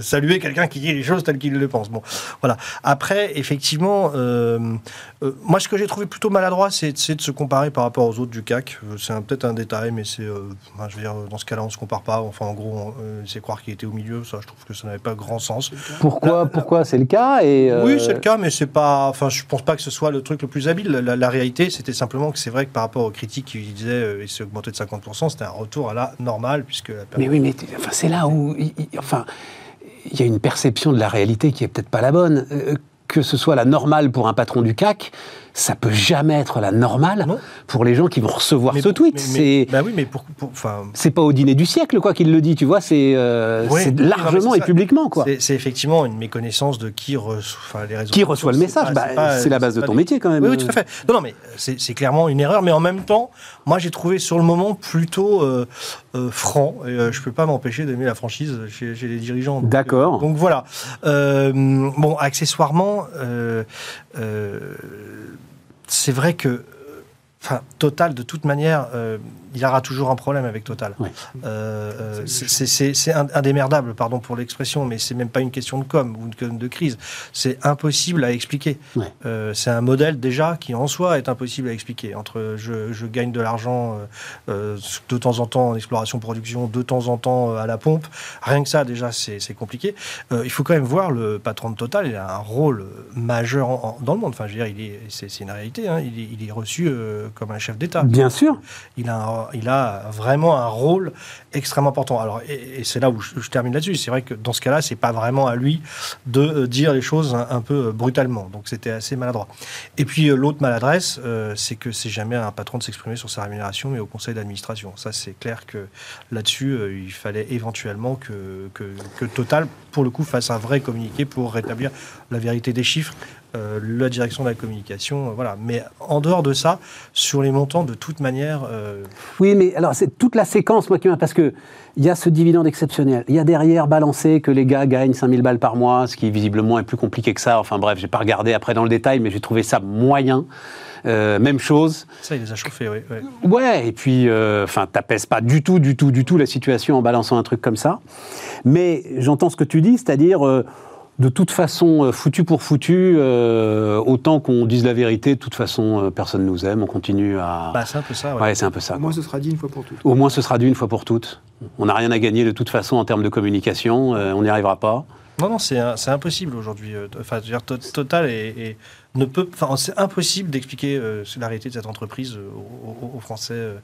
saluer quelqu'un qui dit les choses telles qu'il le pense. Bon, voilà. Après, effectivement, moi ce que j'ai trouvé plutôt maladroit, c'est de se comparer par rapport aux autres du CAC. C'est peut-être un détail, mais c'est, je veux dire, dans ce cas-là, on se compare pas. Enfin, en gros, euh, c'est croire qu'il était au milieu. Ça, je trouve que ça n'avait pas grand sens. Pourquoi, pourquoi c'est le cas et, euh, Oui, c'est le cas, mais c'est pas. Enfin, je pense pas que ce soit le truc le plus habile. La, la réalité, c'était simplement que c'est vrai que par rapport aux critiques qui disaient euh, il s'est augmenté de 50%, c'était un retour à la normale puisque la Mais oui, mais enfin, c'est là où il, il- enfin, il y a une perception de la réalité qui est peut-être pas la bonne. Euh, que ce soit la normale pour un patron du CAC, ça peut jamais être la normale Non. pour les gens qui vont recevoir Mais- ce tweet. c'est bah oui, mais pour, c'est pas au dîner du siècle quoi qu'il le dit, tu vois. C'est euh, largement et publiquement quoi. C'est effectivement une méconnaissance de qui reçoit enfin, les réseaux Qui reçoit le message Bah, C'est la base de ton métier quand même. Oui, oui, tout à fait. Non, non, mais c'est clairement une erreur. Mais en même temps, moi, j'ai trouvé sur le moment plutôt euh, euh, franc. Et, je peux pas m'empêcher d'aimer la franchise chez, chez les dirigeants. D'accord. donc voilà. Bon, accessoirement, euh, c'est vrai que. Enfin, Total, de toute manière, euh, il y aura toujours un problème avec Total. Ouais. Euh, euh, c'est- indémerdable, pardon pour l'expression, mais c'est même pas une question de com ou de, de crise. C'est impossible à expliquer. Ouais. Euh, c'est un modèle déjà qui en soi est impossible à expliquer. Entre je, je gagne de l'argent euh, de temps en temps en exploration-production, de temps en temps à la pompe, rien que ça déjà c'est compliqué. Euh, il faut quand même voir le patron de Total, il a un rôle majeur en- en- dans le monde. Enfin, je veux dire, est- c'est une réalité. hein. Il, est, il est reçu euh, comme un chef d'État. Bien sûr. Il a, un- il a vraiment un rôle extrêmement important. Alors, et, c'est là où je, termine là-dessus. C'est vrai que dans ce cas-là, c'est pas vraiment à lui de euh, dire les choses un, peu euh, brutalement. Donc, c'était assez maladroit. Et puis, euh, l'autre maladresse, c'est que c'est jamais à un patron de s'exprimer sur sa rémunération, mais au conseil d'administration. Ça, c'est clair que là-dessus, il fallait éventuellement que Total, pour le coup, fasse un vrai communiqué pour rétablir la vérité des chiffres. Euh, la direction de la communication, euh, voilà. Mais en dehors de ça, sur les montants, de toute manière, euh, Oui, mais alors c'est toute la séquence, moi, qui m'a. Parce que il y a ce dividende exceptionnel. Il y a derrière balancé que les gars gagnent 5000 balles par mois, ce qui visiblement est plus compliqué que ça. Enfin bref, j'ai pas regardé après dans le détail, mais j'ai trouvé ça moyen. Même chose. ça, il les a chauffés, oui. Ouais, et puis, enfin, t'apaises pas du tout, du tout, du tout la situation en balançant un truc comme ça. Mais j'entends ce que tu dis, c'est-à-dire, de toute façon, euh, foutu pour foutu, euh, autant qu'on dise la vérité, de toute façon, euh, personne nous aime, on continue à. Bah, c'est un peu ça, ouais. ouais, c'est un peu ça. Au quoi. moins, ce sera dit une fois pour toutes. Au moins, ce sera dû une fois pour toutes. On n'a rien à gagner de toute façon en termes de communication. euh, on n'y arrivera pas. Non, non, c'est impossible aujourd'hui. Enfin, je veux dire, To- Total est, est- ne peut, enfin, c'est impossible d'expliquer euh, la réalité de cette entreprise euh, aux, Français. euh,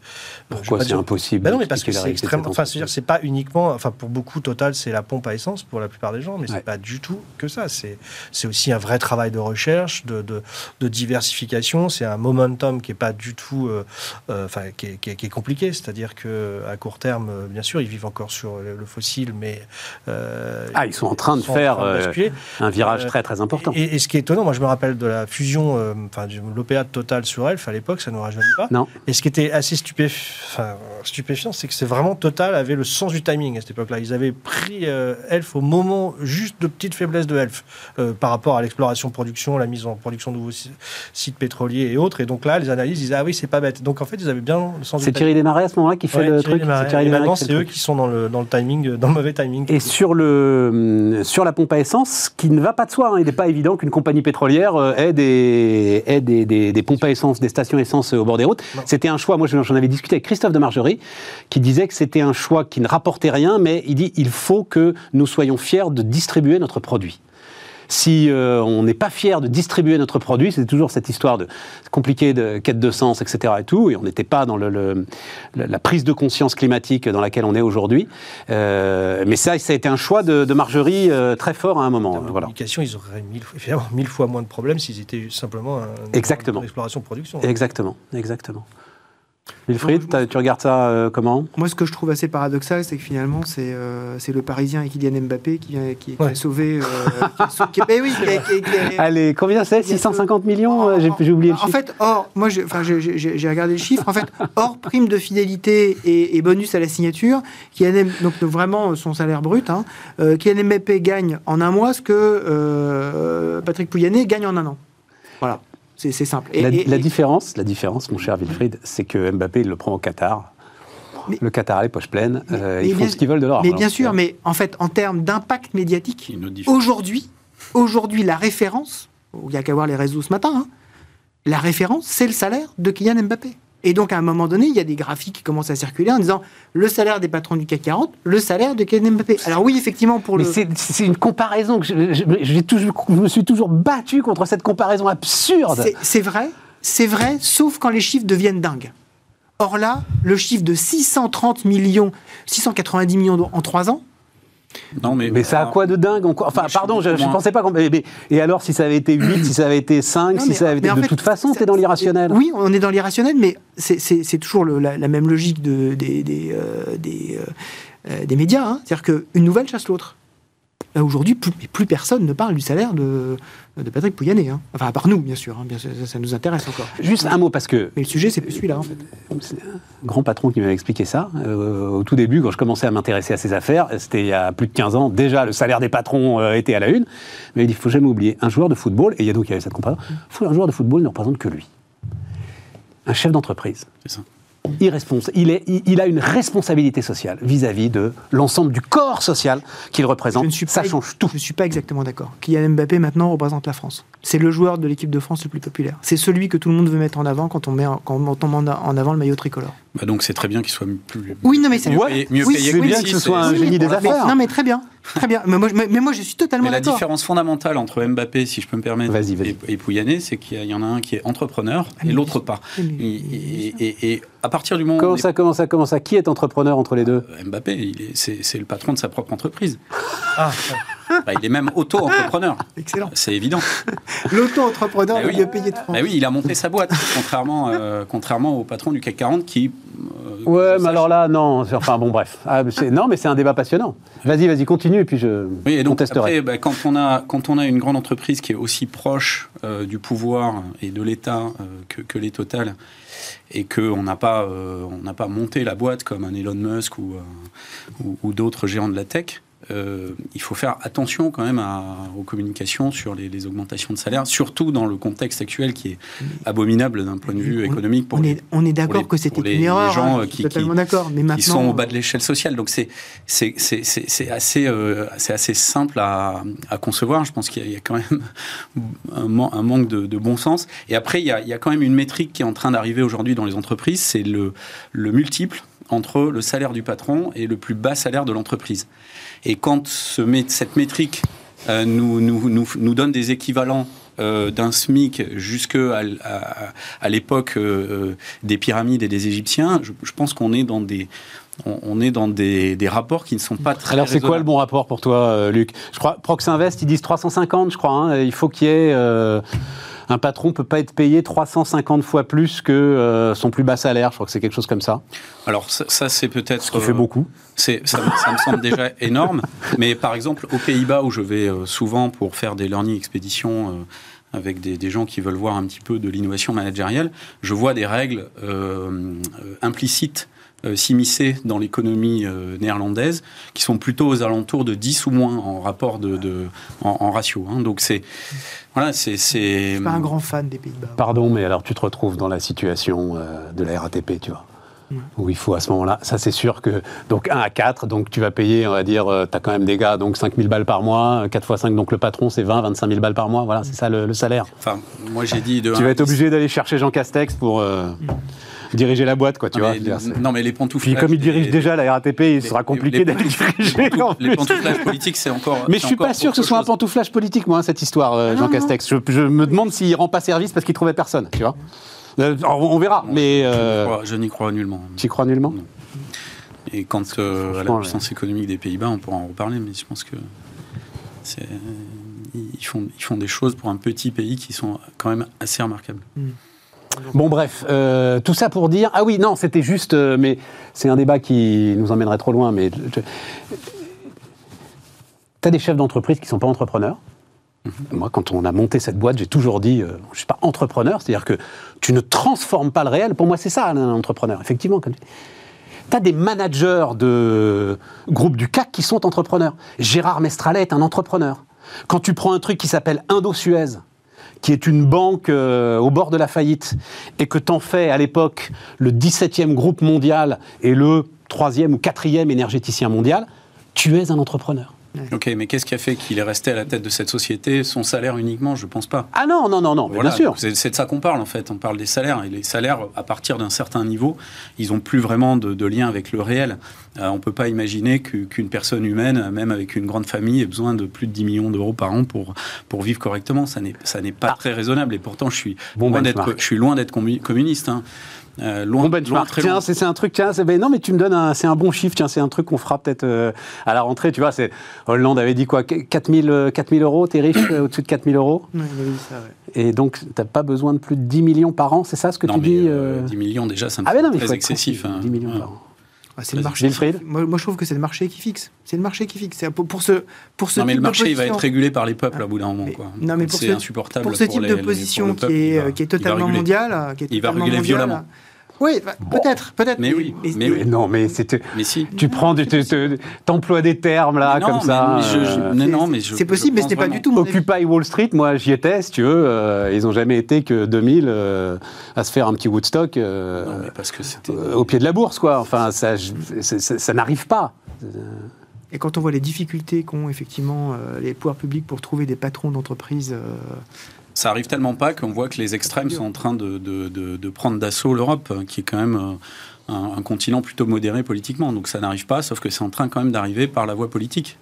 vais Pourquoi c'est impossible Ben non, mais parce que c'est extrêmement. Enfin, c'est-à-dire, c'est pas uniquement. Enfin, pour beaucoup, Total, c'est la pompe à essence pour la plupart des gens, mais Ouais. c'est pas du tout que ça. C'est c'est aussi un vrai travail de recherche, de, de, de diversification. C'est un momentum qui est pas du tout. euh, euh, Enfin, qui, est, qui est- qui est compliqué. C'est-à-dire que à court terme, euh, bien sûr, ils vivent encore sur le, le fossile, mais. euh, Ah, ils sont en train de faire, euh. Un virage Euh, très très important. Et, et ce qui est étonnant, moi je me rappelle de la fusion, euh, enfin l'OPA de Total sur Elf à l'époque, ça ne nous rajeunit pas. Non. Et ce qui était assez stupéf- enfin, stupéfiant, c'est que c'est vraiment Total avait le sens du timing à cette époque-là. Ils avaient pris euh, Elf au moment juste de petite faiblesse de Elf euh, par rapport à l'exploration-production, la mise en production de nouveaux si- sites pétroliers et autres. Et donc là, les analyses disaient ah oui, c'est pas bête. Donc en fait, ils avaient bien le sens C'est du Thierry Desmarais à ce moment-là qui fait Ouais, le Thierry truc. C'est Thierry maintenant, c'est eux qui sont dans le, dans le timing, dans le mauvais timing. Et sur, le, sur la pompe à essence, ce qui ne va pas de soi, hein, il n'est pas évident qu'une compagnie pétrolière euh, ait, des, ait des, des- des pompes à essence, des stations essence euh, au bord des routes. C'était un choix, moi j'en avais discuté avec Christophe de Margerie, qui disait que c'était un choix qui ne rapportait rien, mais il dit il faut que nous soyons fiers de distribuer notre produit. Si euh, on n'est pas fier de distribuer notre produit, c'est toujours cette histoire de compliquée de quête de sens, etc. et tout, et on n'était pas dans le, le- la prise de conscience climatique dans laquelle on est aujourd'hui. Euh, mais ça, ça a été un choix de, de Margerie euh, très fort à un En moment. de Voilà. ils auraient mille, mille fois moins de problèmes s'ils étaient simplement un, Exactement. une exploration-production. Exactement, exactement. Wilfried, tu regardes ça euh, comment Moi, ce que je trouve assez paradoxal, c'est que finalement, c'est euh, le Parisien et Kylian Mbappé qui, vient- qui, qui Ouais. [laughs] a sauvé. euh, a sau- qui- oui, qui a- qui a- qui a- Allez, combien c'est? Il y a 650 millions En- euh, J'ai en- oublié le En chiffre. fait, hors, moi, j'ai regardé le chiffre. En fait, hors prime de fidélité et, et bonus à la signature, Kylian M- donc vraiment son salaire brut, hein, euh, Kylian Mbappé gagne en un mois ce que euh, Patrick Pouyanné gagne en un an. Voilà, c'est c'est simple. Et- la, et- la et- différence, la différence, mon cher Wilfried, c'est que Mbappé, il le prend au Qatar. Mais- le Qatar a les poches pleines. Mais- euh, mais ils font bien- ce qu'ils veulent de leur mais argent. bien sûr, mais en fait, en termes d'impact médiatique, aujourd'hui, aujourd'hui, la référence, il n'y a qu'à voir les réseaux ce matin, hein, la référence, c'est le salaire de Kylian Mbappé. Et donc, à un moment donné, il y a des graphiques qui commencent à circuler en disant le salaire des patrons du CAC 40, le salaire de Kylian Mbappé. Alors oui, effectivement, pour Mais le... c'est- une comparaison que je, je- j'ai toujours, je me suis toujours battu contre cette comparaison absurde. C'est- vrai, c'est vrai, sauf quand les chiffres deviennent dingues. Or là, le chiffre de 630 millions, 690 millions en 3 ans, Non, mais, Mais ça a quoi de dingue Enfin, pardon, je ne pensais pas qu'on. mais- mais- et alors, si ça avait été 8, si ça avait été 5, Non, si mais- ça avait été. De fait, toute façon, t'es dans l'irrationnel. Oui, on est dans l'irrationnel, mais c'est- c'est c'est toujours le- la, la même logique de, des, des, euh, des, euh, euh, des médias. hein. C'est-à-dire qu'une nouvelle chasse l'autre. Là, Aujourd'hui, plus, plus personne ne parle du salaire de, de Patrick Pouyanné. hein. Enfin, à part nous, bien sûr. hein. Bien sûr, ça, ça nous intéresse encore. Juste un mot, parce que Mais le sujet, c'est plus celui-là, en fait. c'est un grand patron qui m'avait expliqué ça. euh, au tout début, quand je commençais à m'intéresser à ces affaires, c'était il y a plus de 15 ans, déjà le salaire des patrons euh, était à la une. Mais il dit il faut jamais oublier, un joueur de football, et il y a donc il y avait cette comparaison, faut- un joueur de football ne représente que lui. Un chef d'entreprise. C'est ça. Il, est, il, il a une responsabilité sociale vis-à-vis de l'ensemble du corps social qu'il représente. Je ne suis Ça pas- change tout. Je ne suis pas exactement d'accord. Kylian Mbappé, maintenant, représente la France. C'est le joueur de l'équipe de France le plus populaire. C'est celui que tout le monde veut mettre en avant quand on met en, quand on met en avant le maillot tricolore. Bah donc c'est très bien qu'il soit plus. Oui, non, mais c'est mieux Ouais, payé, mieux oui, payé c'est que bien que ce soit c'est- un génie des affaires. Non, mais très bien. Très bien. Mais moi, je- mais- mais moi, je suis totalement Mais la d'accord. différence fondamentale entre Mbappé, si je peux me permettre, et, et Pouyanné, c'est qu'il y, en a un qui est entrepreneur Ah, et l'autre pas. mais- Et, mais- et- et- et à partir du moment Comment où ça, comment ça, comment ça? Qui est entrepreneur entre les deux? Mbappé, est- c'est c'est le patron de sa propre entreprise. Ah, Bah, il est même auto-entrepreneur. Excellent. C'est évident. [laughs] L'auto-entrepreneur Bah oui. mieux payé de France. Bah oui, il a monté sa boîte, contrairement, euh, contrairement au patron du CAC 40 qui. euh, Ouais, mais sache- alors là, non. Enfin, bon, bref. Ah, non, mais c'est un débat passionnant. Vas-y, vas-y, continue, et puis je Oui, et donc contesterai. après, bah, quand, on a, quand on a une grande entreprise qui est aussi proche euh, du pouvoir et de l'État euh, que, que les Total, et qu'on n'a pas, euh, on n'a pas monté la boîte comme un Elon Musk ou, euh, ou, ou d'autres géants de la tech, euh, il faut faire attention quand même à- aux communications sur les, les augmentations de salaire, surtout dans le contexte actuel qui est abominable d'un point de vue On- économique pour on les, est, on est pour d'accord les- que c'était les- une les erreur. gens, hein, euh, qui- totalement qui- d'accord. Mais maintenant, qui sont au bas de l'échelle sociale. Donc c'est assez euh, c'est assez simple à, à concevoir. Je pense qu'il y, a- il y a quand même [laughs] un, man- un manque de, de bon sens. Et après il y a, il y a quand même une métrique qui est en train d'arriver aujourd'hui dans les entreprises, c'est le le multiple entre le salaire du patron et le plus bas salaire de l'entreprise. Et quand ce, cette métrique euh, nous, nous, nous, nous donne des équivalents euh, d'un SMIC jusque à, l'époque euh, des pyramides et des Égyptiens, je, je pense qu'on est dans des on, est dans des, des rapports qui ne sont pas très Alors, c'est quoi le bon rapport pour toi, Luc? Je crois, Proxinvest, ils disent 350, je crois. hein. Il faut qu'il y ait. euh, un patron peut pas être payé 350 fois plus que euh, son plus bas salaire. Je crois que c'est quelque chose comme ça. Alors ça, ça, c'est peut-être Ce qui fait euh, beaucoup. C'est, ça, me- ça me semble déjà [laughs] énorme. Mais par exemple, aux Pays-Bas, où je vais euh, souvent pour faire des learning expéditions avec des, des gens qui veulent voir un petit peu de l'innovation managériale, je vois des règles euh, implicites s'immiscer dans l'économie euh, néerlandaise, qui sont plutôt aux alentours de 10 ou moins en rapport de, de- en, en ratio. hein. Donc c'est voilà, c'est c'est je suis pas un grand fan des Pays-Bas. Pardon, mais alors tu te retrouves dans la situation euh, de la RATP, tu vois. Où il faut à ce moment-là, ça c'est sûr que, donc 1 à 4, donc tu vas payer, on va dire, tu as quand même des gars, donc 5 000 balles par mois, 4 fois 5, donc le patron c'est 20, 25 000 balles par mois, voilà, c'est ça le, le salaire. Enfin, moi j'ai dit de Tu vas être 10. obligé d'aller chercher Jean Castex pour euh, diriger la boîte, quoi, tu Non, vois. mais, c'est- non, mais les pantoufles. Puis comme il dirige déjà la RATP, il sera compliqué d'aller diriger Les pantouflages politiques, c'est encore. Mais je suis pas sûr que ce soit un pantouflage politique, moi, hein, cette histoire, euh, Jean non, non. Castex. Je, je me demande s'il rend pas service parce qu'il trouvait personne, tu vois. Euh, on, verra, Non, mais je n'y euh, crois- Je n'y crois nullement. tu y crois nullement? Non. Et quant euh, à la puissance économique des Pays-Bas, on pourra en reparler, mais je pense que ils font ils font des choses pour un petit pays qui sont quand même assez remarquables. Bon, bref, euh, tout ça pour dire. Ah oui, non, c'était juste. euh, mais c'est un débat qui nous emmènerait trop loin. Mais tu as des chefs d'entreprise qui ne sont pas entrepreneurs. Moi, quand on a monté cette boîte, j'ai toujours dit, euh, je ne suis pas entrepreneur, c'est-à-dire que tu ne transformes pas le réel. Pour moi, c'est ça, un entrepreneur, effectivement. Tu as des managers de groupes du CAC qui sont entrepreneurs. Gérard Mestralet est un entrepreneur. Quand tu prends un truc qui s'appelle Indo-Suez, qui est une banque euh, au bord de la faillite, et que t'en fais à l'époque le 17e groupe mondial et le troisième ou quatrième énergéticien mondial, tu es un entrepreneur. Ok, mais qu'est-ce qui a fait qu'il est resté à la tête de cette société Son salaire uniquement? Je pense pas. Ah non, non, non, non, Voilà, bien sûr. C'est de ça qu'on parle en fait. On parle des salaires et les salaires, à partir d'un certain niveau, ils ont plus vraiment de, de lien avec le réel. Euh, on peut pas imaginer qu'une personne humaine, même avec une grande famille, ait besoin de plus de 10 millions d'euros par an pour pour vivre correctement. Ça n'est ça n'est pas Ah. très raisonnable. Et pourtant, je suis Bon loin d'être benchmark. je suis loin d'être commu- communiste. hein. Euh, loin, Bon loin, benchmark. très Tiens, loin. c'est un truc, tiens, c'est ben non, mais tu me donnes un, c'est un bon chiffre, tiens, c'est un truc qu'on fera peut-être euh, à la rentrée, tu vois, c'est Hollande avait dit quoi, 4000 euh, 4000 euros, t'es riche euh, au-dessus de 4000 euros, avait dit ça, ouais. et donc t'as pas besoin de plus de 10 millions par an, c'est ça ce que non, tu mais dis euh, euh 10 millions déjà, ça me Ah non, mais très excessif. hein. 10 millions Ouais. par an. Ah, c'est le marché. Moi, moi, je trouve que c'est le marché qui fixe. C'est le marché qui fixe. C'est Pour, pour ce, pour ce Non, mais type le marché, de il va être régulé par les peuples Ah, à bout d'un moment. mais- quoi. non, mais pour c'est ce- insupportable. Pour ce type les- de les- position le qui est, euh, qui est totalement mondiale, qui est Il va totalement réguler mondiale. violemment. Oui, bah, peut-être, peut-être. Mais oui, mais oui. Non, mais c'est Mais si. tu prends, tu t'emploies des termes là non, comme mais ça. je- je- euh, mais non, mais je- C'est possible, je mais ce n'est pas du tout mon avis. Occupy Wall Street, moi j'y étais, si tu veux, euh, ils ont jamais été que 2000 euh, à se faire un petit Woodstock euh, Non, mais parce que c'était. euh, au pied de la bourse, quoi. Enfin, ça, ça, ça n'arrive pas. Et quand on voit les difficultés qu'ont effectivement euh, les pouvoirs publics pour trouver des patrons d'entreprise, euh, Ça arrive tellement pas qu'on voit que les extrêmes sont en train de, de- de- de prendre d'assaut l'Europe, hein, qui est quand même euh, un, un continent plutôt modéré politiquement. Donc ça n'arrive pas, sauf que c'est en train quand même d'arriver par la voie politique.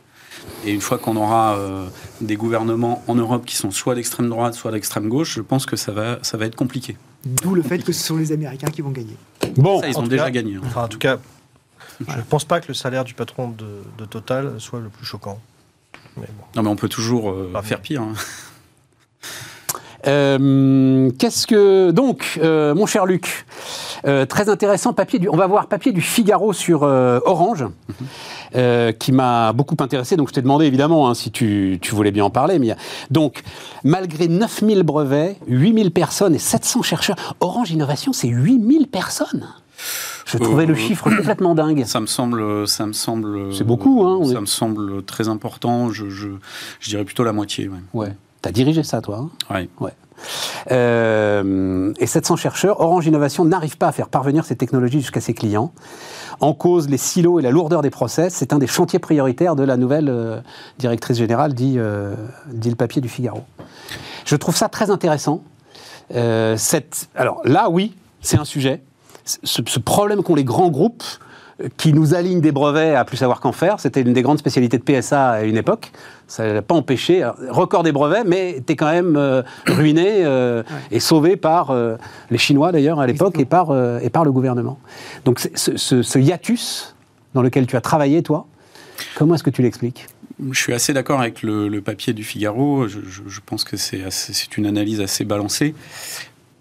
Et une fois qu'on aura euh, des gouvernements en Europe qui sont soit d'extrême droite, soit d'extrême gauche, je pense que ça va, ça va être compliqué. d'où le fait que ce sont les Américains qui vont gagner. Bon, Ça, ils en ont tout déjà cas- gagné. hein. Enfin, en tout cas, je ne pense pas que le salaire du patron de, de Total soit le plus choquant. Mais bon. Non, mais on peut toujours euh, faire pire. hein. Euh, qu'est-ce que donc, euh, mon cher Luc, euh, très intéressant papier du. On va voir papier du Figaro sur Orange, qui m'a beaucoup intéressé. Donc je t'ai demandé évidemment hein, si tu, tu voulais bien en parler. Mais donc malgré 9000 brevets, 8000 personnes et 700 chercheurs, Orange Innovation, c'est 8000 personnes. Je trouvais le chiffre complètement dingue. Ça me semble, ça me semble. C'est beaucoup, hein, Ça me semble très important. Je, je, je dirais plutôt la moitié. ouais. Ouais. T'as dirigé ça, toi. hein Ouais. Euh, et 700 chercheurs, Orange Innovation n'arrive pas à faire parvenir ces technologies jusqu'à ses clients. En cause, les silos et la lourdeur des process, c'est un des chantiers prioritaires de la nouvelle euh, directrice générale, dit, euh, dit le papier du Figaro. Je trouve ça très intéressant. Cette, alors là, oui, c'est un sujet. Ce, ce problème qu'ont les grands groupes qui nous alignent des brevets à plus savoir qu'en faire, c'était une des grandes spécialités de PSA à une époque. Ça n'a pas empêché, alors, record des brevets, mais tu es quand même euh, ruiné euh, et sauvé par euh, les Chinois d'ailleurs à l'époque et par, euh, et par le gouvernement. Donc ce, ce- ce hiatus dans lequel tu as travaillé, toi, comment est-ce que tu l'expliques? Je suis assez d'accord avec le, le papier du Figaro. Je, je- je pense que c'est une analyse assez balancée.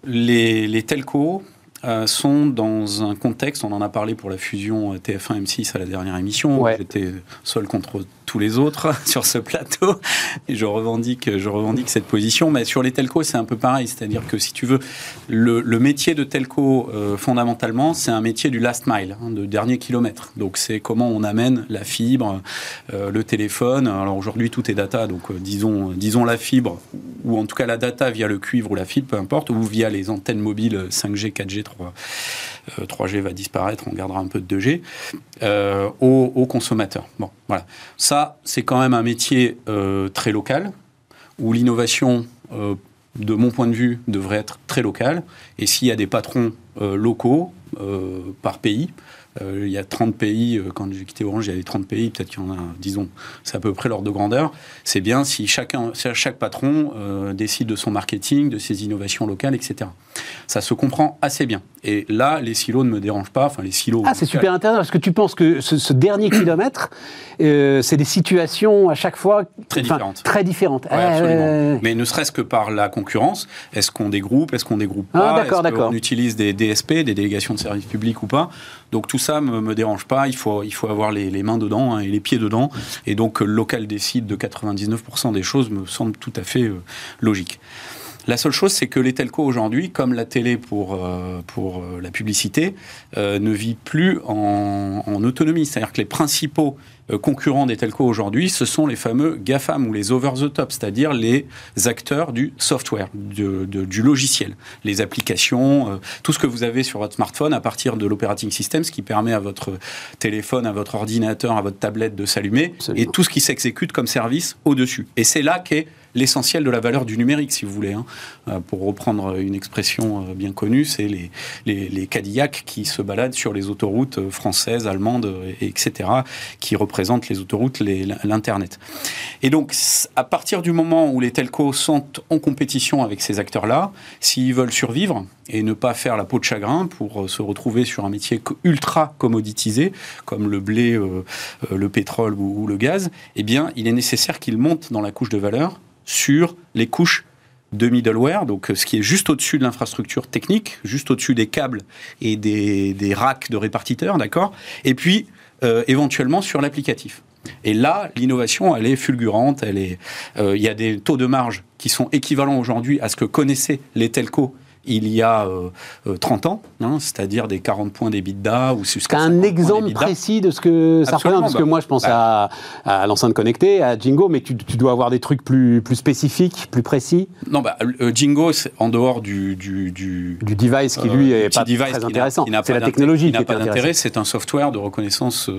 Les, les telcos euh, sont dans un contexte, on en a parlé pour la fusion TF1-M6 à la dernière émission, Ouais. j'étais seul contre tous les autres [laughs] sur ce plateau, et je revendique, je revendique cette position, mais sur les telcos c'est un peu pareil, c'est-à-dire que si tu veux, le, métier de telco, euh, fondamentalement, c'est un métier du last mile, hein, de dernier kilomètre. Donc c'est comment on amène la fibre, euh, le téléphone. Alors aujourd'hui tout est data, donc euh, disons, disons la fibre, ou en tout cas la data via le cuivre ou la fibre, peu importe, ou via les antennes mobiles 5G, 4G, 3, euh, 3G va disparaître, on gardera un peu de 2G, euh, aux, consommateurs. Bon, voilà. Ça, c'est quand même un métier euh, très local, où l'innovation, euh, de mon point de vue, devrait être très locale. Et s'il y a des patrons euh, locaux par pays, il y a 30 pays, quand j'ai quitté Orange, il y avait 30 pays, peut-être qu'il y en a, disons, c'est à peu près l'ordre de grandeur. C'est bien si chacun, chaque patron décide de son marketing, de ses innovations locales, etc. Ça se comprend assez bien. Et là, les silos ne me dérangent pas. Enfin, les silos. Ah, c'est super intéressant parce que tu penses que ce, ce dernier [coughs] kilomètre, euh, c'est des situations à chaque fois Très différentes. Très différentes. Ouais, Ah, absolument. Mais ne serait-ce que par la concurrence, est-ce qu'on dégroupe, est-ce qu'on dégroupe Ah, pas, d'accord, est-ce d'accord. qu'on utilise des DSP, des délégations de services publics ou pas? Donc tout ça me, me dérange pas. Il faut, il faut avoir les, les mains dedans hein, et les pieds dedans. Et donc local décide de 99% des choses me semble tout à fait euh, logique. La seule chose, c'est que les telcos aujourd'hui, comme la télé pour, euh, pour euh, la publicité, euh, ne vit plus en, en autonomie. C'est-à-dire que les principaux euh, concurrents des telcos aujourd'hui, ce sont les fameux GAFAM ou les over-the-top, c'est-à-dire les acteurs du software, du, du logiciel, les applications, euh, tout ce que vous avez sur votre smartphone à partir de l'operating system, ce qui permet à votre téléphone, à votre ordinateur, à votre tablette de s'allumer, et tout ce qui s'exécute comme service au-dessus. Et c'est là qu'est l'essentiel de la valeur du numérique, si vous voulez. Hein. Euh, pour reprendre une expression bien connue, c'est les, les, Cadillacs qui se baladent sur les autoroutes françaises, allemandes, etc., qui représentent présente les autoroutes, l'Internet. Et donc, à partir du moment où les telcos sont en compétition avec ces acteurs-là, s'ils veulent survivre et ne pas faire la peau de chagrin pour euh, se retrouver sur un métier ultra commoditisé, comme le blé, euh, euh, le pétrole ou, le gaz, eh bien, il est nécessaire qu'ils montent dans la couche de valeur sur les couches de middleware, donc ce qui est juste au-dessus de l'infrastructure technique, juste au-dessus des câbles et des, des racks de répartiteurs, d'accord? Et puis euh, éventuellement sur l'applicatif. Et là, l'innovation, elle est fulgurante. Elle est, euh, il y a des taux de marge qui sont équivalents aujourd'hui à ce que connaissaient les telcos il y a 30 euh, euh, ans, hein, c'est-à-dire des 40 points d'EBITDA ou jusqu'à un exemple précis de ce que ça représente Parce que bah, moi, je pense bah. à, l'enceinte connectée, à Jingo, mais tu, dois avoir des trucs plus, plus spécifiques, plus précis Non, bah, euh, Jingo, en dehors du, du, du, device qui, lui, est pas très intéressant. C'est la technologie qui n'a pas d'intérêt, c'est un software de reconnaissance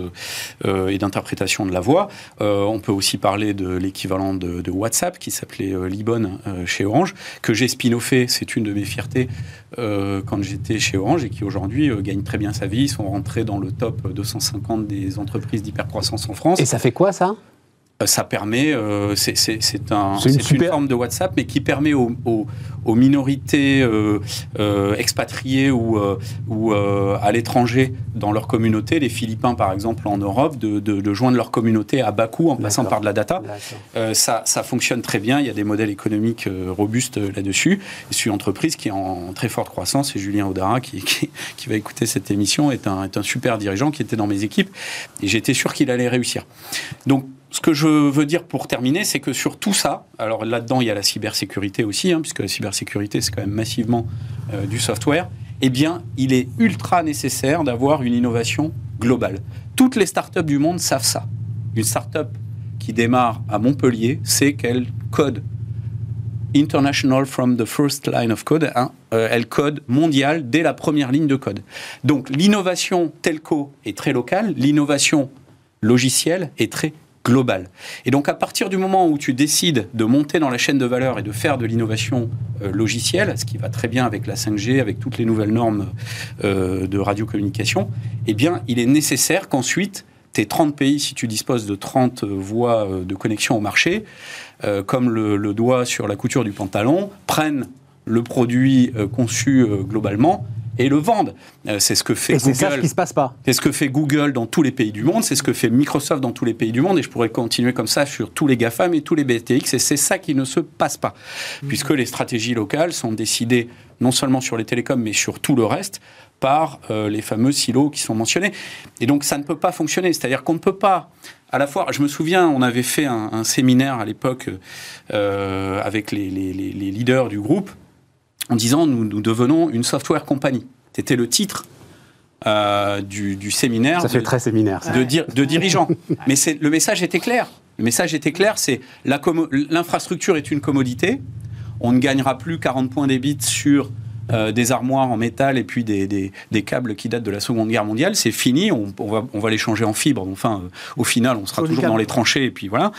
et d'interprétation de la voix. on peut aussi parler de l'équivalent de, de, WhatsApp, qui s'appelait Libon chez Orange, que j'ai spin-offé, c'est une de mes fiertés euh, quand j'étais chez Orange et qui aujourd'hui euh, gagnent très bien sa vie, sont rentrés dans le top 250 des entreprises d'hypercroissance en France. Et ça fait quoi ça? Ça permet, euh, c'est un, une, une, forme de WhatsApp, mais qui permet aux, aux, aux minorités euh, euh expatriées ou, ou à l'étranger dans leur communauté, les Philippins par exemple en Europe, de, de, de joindre leur communauté à bas coût en passant par de la data. ça, ça, fonctionne très bien, il y a des modèles économiques robustes là-dessus. C'est une entreprise qui est en très forte croissance et Julien Audara, qui, qui, qui, va écouter cette émission, est un, est un super dirigeant qui était dans mes équipes et j'étais sûr qu'il allait réussir. Donc, ce que je veux dire pour terminer, c'est que sur tout ça, alors là-dedans, il y a la cybersécurité aussi, hein, puisque la cybersécurité, c'est quand même massivement euh, du software, eh bien, il est ultra nécessaire d'avoir une innovation globale. Toutes les startups du monde savent ça. Une startup qui démarre à Montpellier sait qu'elle code international from the first line of code. Hein, euh, elle code mondial dès la première ligne de code. Donc l'innovation telco est très locale, l'innovation logicielle est très global. Et donc à partir du moment où tu décides de monter dans la chaîne de valeur et de faire de l'innovation euh, logicielle, ce qui va très bien avec la 5G, avec toutes les nouvelles normes euh, de radiocommunication, eh bien il est nécessaire qu'ensuite tes 30 pays, si tu disposes de 30 voies euh, de connexion au marché, comme le, doigt sur la couture du pantalon, prennent le produit conçu globalement et le vendent. Euh, c'est ce que fait et Google. C'est ça qui se passe pas. C'est ce que fait Google dans tous les pays du monde, c'est ce que fait Microsoft dans tous les pays du monde, et je pourrais continuer comme ça sur tous les GAFAM et tous les BTX, et c'est ça qui ne se passe pas. Mmh. Puisque les stratégies locales sont décidées non seulement sur les télécoms, mais sur tout le reste, par euh, les fameux silos qui sont mentionnés. Et donc ça ne peut pas fonctionner. C'est-à-dire qu'on ne peut pas à la fois, je me souviens, on avait fait un, séminaire à l'époque euh, avec les, les, les, leaders du groupe, en disant nous, nous devenons une software compagnie. C'était le titre euh, du, séminaire. Ça fait très séminaire. De, de dirigeants. Mais le message était clair. Le message était clair, c'est l'infrastructure est une commodité. On ne gagnera plus 40 points débit sur euh, des armoires en métal et puis des, des, câbles qui datent de la Seconde Guerre mondiale, c'est fini, on, va, on, va, les changer en fibre. Enfin, euh, au final, on sera toujours dans les tranchées et puis voilà.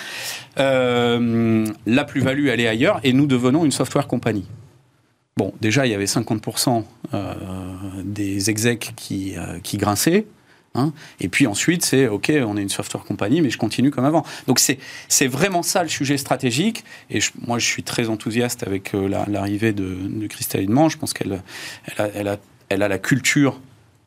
la plus-value, elle est ailleurs et nous devenons une software compagnie. Bon, déjà, il y avait 50% euh, des execs qui, euh, qui grinçaient. Hein. et puis ensuite, c'est OK, on est une software compagnie, mais je continue comme avant. Donc c'est vraiment ça le sujet stratégique. Et moi, je suis très enthousiaste avec euh, l'arrivée de, de Christelle Je pense qu'elle elle a, elle a, elle a, la culture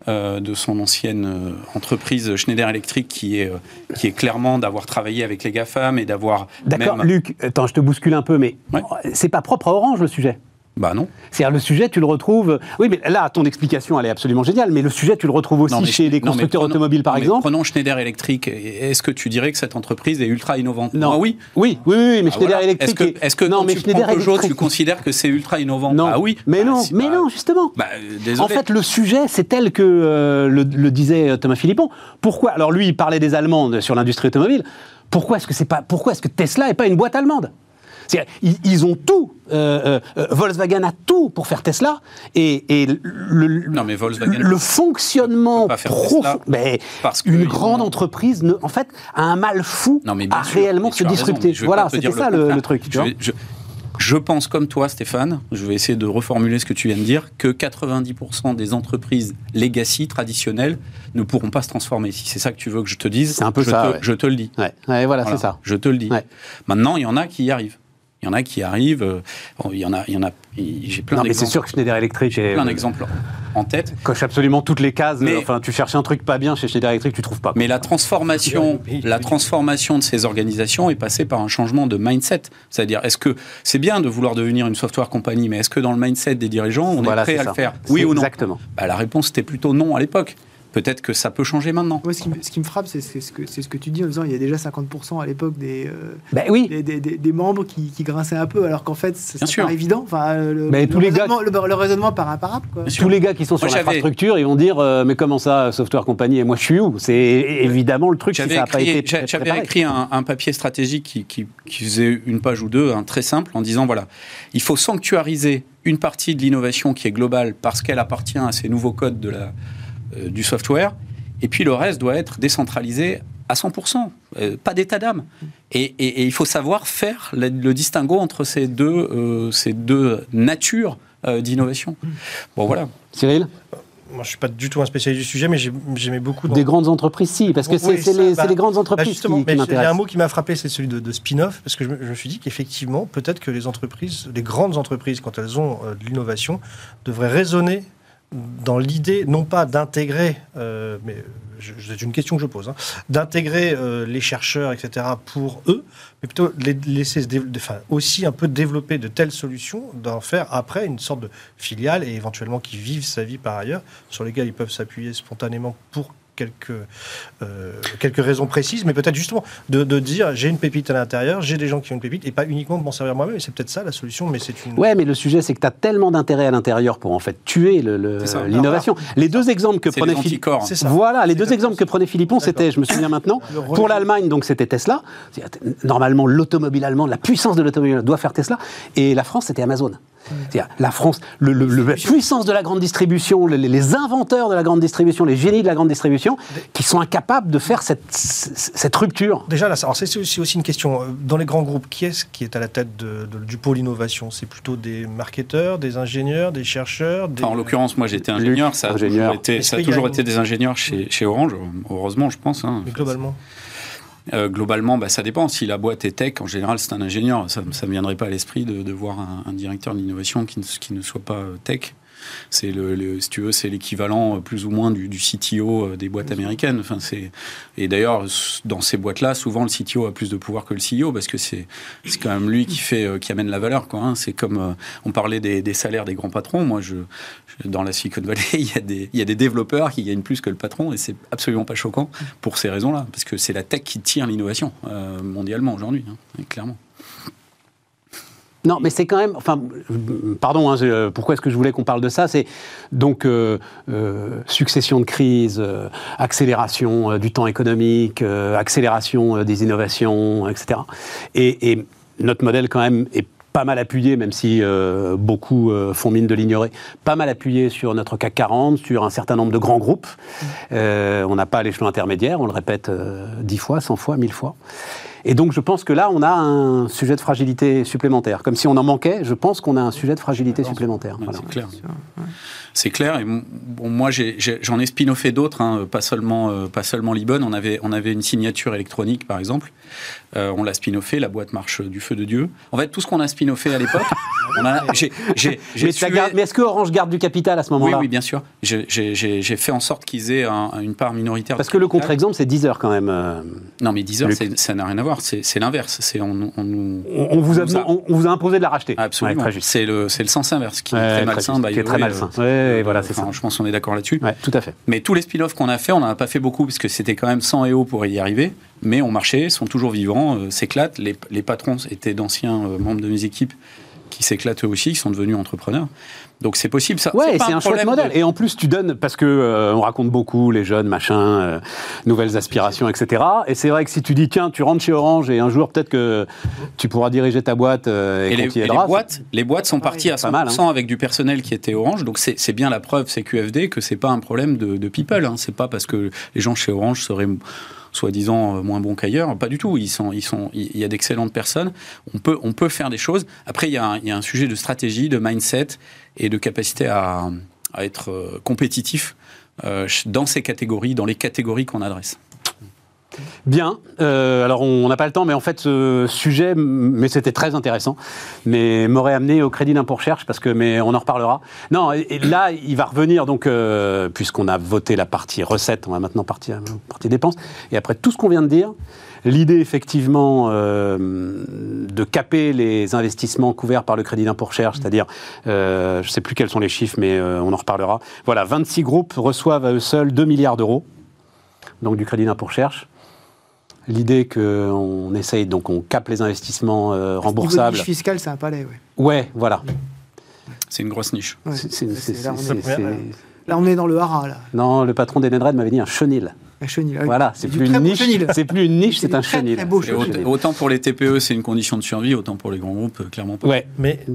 de son ancienne entreprise Schneider Electric qui est, qui est clairement d'avoir travaillé avec les GAFAM et d'avoir. D'accord, Luc, attends, je te bouscule un peu, mais c'est pas propre à Orange le sujet. Bah non. C'est-à-dire le sujet, tu le retrouves. Oui, mais là, ton explication, elle est absolument géniale. Mais le sujet, tu le retrouves aussi Non, chez les non, constructeurs prenons- automobiles, par non, exemple. Prenons Schneider Electric. Est-ce que tu dirais que cette entreprise est ultra innovante? Non. Oui. Oui, oui, oui, mais Ah, Schneider voilà. Electric. Est-ce que, est- que quand mais tu Schneider prends Peugeot, Electric. tu considères que c'est ultra innovant? Non. Ah oui. Mais Bah, non, mais pas- non, justement. Bah, euh. En fait, le sujet, c'est tel que euh, le, le disait Thomas Philippon. Pourquoi? Alors lui, il parlait des Allemandes sur l'industrie automobile. Pourquoi est-ce que c'est pas Pourquoi est-ce que Tesla est pas une boîte allemande? Ils, ils ont tout. euh, euh, Volkswagen a tout pour faire Tesla. Et, et le, le- Non, mais Volkswagen le ne fonctionnement profond. Mais parce une grande ont- entreprise, ne, en fait, a un mal fou Non, mais bien à sûr, réellement mais se raison, disrupter. voilà, c'était ça le, truc. tu Je, vois. vais- je- je pense comme toi, Stéphane, je vais essayer de reformuler ce que tu viens de dire, que 90% des entreprises legacy traditionnelles ne pourront pas se transformer. Si c'est ça que tu veux que je te dise, C'est un peu je, ça, te, ouais. je te le dis. Ouais, ouais, voilà, Voilà, c'est ça. Je te le dis. Maintenant, il y en a qui y arrivent. Il y en a qui arrivent. euh, bon, il y en a, il y en a. J'ai plein Non, mais c'est d'exemples. sûr que Schneider Electric est, plein d'exemples en tête. coche absolument toutes les cases. Mais- enfin, tu cherches un truc pas bien chez Schneider Electric, tu trouves pas. Mais la transformation, la transformation de ces organisations est passée par un changement de mindset. C'est-à-dire, est-ce que c'est bien de vouloir devenir une software compagnie, mais est-ce que dans le mindset des dirigeants, on Voilà, est prêt à ça. le faire? Oui ou non? Exactement. Bah, La réponse était plutôt non à l'époque. Peut-être que ça peut changer maintenant. Moi, ce, qui me, ce qui me frappe, c'est c'est ce, que- c'est ce que tu dis en disant il y a déjà 50% à l'époque des, euh, Ben oui. des, des- des- des membres qui, qui grinçaient un peu, alors qu'en fait, sûr. paraît évident. Enfin, le, Mais le tous les gars- raisonnement, le, le raisonnement paraît imparable. Quoi. Bien sûr. Tous les gars qui sont sur l'infrastructure, ils vont dire euh, mais comment ça, software compagnie et moi je suis où? C'est évidemment le truc si ça n'a pas écrit, été j'avais écrit un, un papier stratégique qui, qui- qui faisait une page ou deux, un très simple, en disant voilà, il faut sanctuariser une partie de l'innovation qui est globale parce qu'elle appartient à ces nouveaux codes de la, euh, du software, et puis le reste doit être décentralisé à 100%, euh, pas d'état d'âme. Et, et- et il faut savoir faire le, le distinguo entre ces deux, euh, ces deux natures euh, d'innovation. Bon voilà. Cyril Moi, je suis pas du tout un spécialiste du sujet, mais j'ai- j'aimais beaucoup. dans- Des grandes entreprises, si, parce que Oui, c'est les, bah, les grandes Bah, entreprises justement, qui, il y a un mot qui m'a frappé, c'est celui de, de spin-off, parce que je me, je me suis dit qu'effectivement, peut-être que les entreprises, les grandes entreprises, quand elles ont euh, de l'innovation, devraient raisonner dans l'idée, non pas d'intégrer, euh, mais c'est une question que je pose, hein, d'intégrer euh, les chercheurs, etc., pour eux, mais plutôt les laisser aussi un peu développer de telles solutions, d'en faire après une sorte de filiale et éventuellement qui vivent sa vie par ailleurs, sur lesquelles ils peuvent s'appuyer spontanément pour quelques, euh, quelques raisons précises, mais peut-être justement de, de dire j'ai une pépite à l'intérieur, j'ai des gens qui ont une pépite, et pas uniquement de m'en servir moi-même, et c'est peut-être ça la solution, mais c'est une... Ouais, mais le sujet, c'est que tu as tellement d'intérêt à l'intérieur pour en fait tuer le- le- l'innovation. Les deux exemples que C'est prenait ça. Voilà, les deux exemples que prenait Philippon, c'était, je me souviens maintenant, Le pour l'Allemagne, donc c'était Tesla. Normalement, l'automobile allemande, la puissance de l'automobile allemande doit faire Tesla. Et la France, c'était Amazon. C'est-à-dire, la France, le- le- le- la puissance de la grande distribution, les, les inventeurs de la grande distribution, les génies de la grande distribution, qui sont incapables de faire cette, cette rupture. Déjà, là, c'est aussi, aussi une question. euh, Dans les grands groupes, qui est-ce qui est à la tête de- de- du pôle innovation? C'est plutôt des marketeurs, des ingénieurs, des chercheurs des... Enfin, en l'occurrence, moi j'étais ingénieur, ça a ingénieur. toujours été, ça a toujours une- été des ingénieurs chez, chez Orange, heureusement je pense. hein. Mais globalement. Euh, globalement, bah, ça dépend. Si la boîte est tech, en général, c'est un ingénieur. Ça ne viendrait pas à l'esprit de, de voir un, directeur de l'innovation qui ne, qui ne soit pas euh, tech. C'est le, si tu veux, c'est l'équivalent euh, plus ou moins du, du CTO euh, des boîtes américaines. Enfin, c'est et d'ailleurs dans ces boîtes-là, souvent le CTO a plus de pouvoir que le CEO parce que c'est c'est quand même lui qui fait euh, qui amène la valeur. Quoi, hein. C'est comme on parlait des, salaires des grands patrons. Moi, je, dans la Silicon Valley, [laughs] il y a des il y a des développeurs qui gagnent plus que le patron et c'est absolument pas choquant pour ces raisons-là parce que c'est la tech qui tire l'innovation mondialement aujourd'hui, hein, clairement. Non, mais c'est quand même. Enfin, euh, pardon. hein, je- pourquoi est-ce que je voulais qu'on parle de ça? C'est donc euh, euh, succession de crises, euh, accélération euh, du temps économique, euh, accélération euh, des innovations, etc. Et, et notre modèle quand même est pas mal appuyé, même si euh, beaucoup euh, font mine de l'ignorer, pas mal appuyé sur notre CAC 40, sur un certain nombre de grands groupes. Euh, on n'a pas l'échelon intermédiaire, on le répète euh, 10 fois, 100 fois, 1000 fois. Et donc je pense que là, on a un sujet de fragilité supplémentaire. Comme si on en manquait, je pense qu'on a un sujet de fragilité supplémentaire. Voilà. C'est clair. C'est clair. Et m- bon, moi, j'en ai, spin-offé d'autres, hein, pas seulement, euh, pas seulement Libon. On avait, on avait une signature électronique, par exemple. Euh, on l'a spin-offé, la boîte marche du feu de Dieu. En fait, tout ce qu'on a spin-offé à l'époque, [laughs] Mais, tué- mais est-ce que Orange garde du capital à ce Oui, moment-là oui, bien sûr. J'ai- fait en sorte qu'ils aient un- une part minoritaire. Parce que le contre-exemple, c'est 10 heures quand même. euh. Non, mais Deezer, Luc. c'est- ça n'a rien à voir. C'est l'inverse. On, on nous- On, on vous a, on nous a- on, on vous a imposé de la racheter. Absolument. Ouais, c'est le, sens inverse qui Ouais, est très malsain. juste, by qui est the très way, malsain. Ouais, voilà, c'est enfin, ça. Je pense qu'on est d'accord là-dessus. Ouais, tout à fait. Mais tous les spin-offs qu'on a fait, on n'en a pas fait beaucoup parce que c'était quand même 100 EO pour y arriver. Mais on marchait, sont toujours vivants, euh, s'éclatent. Les, les patrons étaient d'anciens euh, membres de mes équipes qui s'éclatent eux aussi, qui sont devenus entrepreneurs. Donc c'est possible. Ça, Ouais, c'est un chouette problème modèle. de- Et en plus, tu donnes, parce que euh, on raconte beaucoup les jeunes, machin, euh, nouvelles aspirations, etc. Et c'est vrai que si tu dis, tiens, tu rentres chez Orange et un jour, peut-être que tu pourras diriger ta boîte euh, et, Et, les, et les boîtes, les boîtes sont parties à pas mal, 100% avec du personnel qui était Orange. Donc c'est c'est bien la preuve, c'est QFD, que c'est pas un problème de, de people. Hein. C'est pas parce que les gens chez Orange seraient soi-disant euh, moins bons qu'ailleurs. Pas du tout. Ils sont, ils sont, il y a d'excellentes personnes. On peut, on peut faire des choses. Après, il y, a un, sujet de stratégie, de mindset et de capacité à, à être euh, compétitif euh, dans ces catégories, dans les catégories qu'on adresse. Bien. Euh, alors, on n'a pas le temps, mais en fait, ce sujet, mais c'était très intéressant, mais m'aurait amené au crédit d'impôt recherche, parce que, mais on en reparlera. Non, et, et là, il va revenir, donc, euh, puisqu'on a voté la partie recette, on va maintenant partir à la partie dépenses. Et après tout ce qu'on vient de dire, l'idée, effectivement, euh, de caper les investissements couverts par le crédit d'impôt recherche, c'est-à-dire, euh, je ne sais plus quels sont les chiffres, mais on en reparlera. Voilà, 26 groupes reçoivent à eux seuls 2 milliards d'euros, donc du crédit d'impôt recherche. L'idée qu'on essaye, donc on capte les investissements euh, Niveau remboursables. niche fiscale, c'est un palais, ouais. Ouais, voilà. C'est une grosse niche. Ouais. C'est- c'est- C'est- c'est- là, on est- c'est- Là, on est dans le haras, là. Non, le patron d'Edenred m'avait dit un chenil. La chenille. Ah oui. Voilà, c'est plus une niche. C'est plus une niche, C'est un très, chenil. beau chenil. autant pour les TPE, c'est une condition de survie, autant pour les grands groupes, euh, clairement pas. Ouais. Mais euh,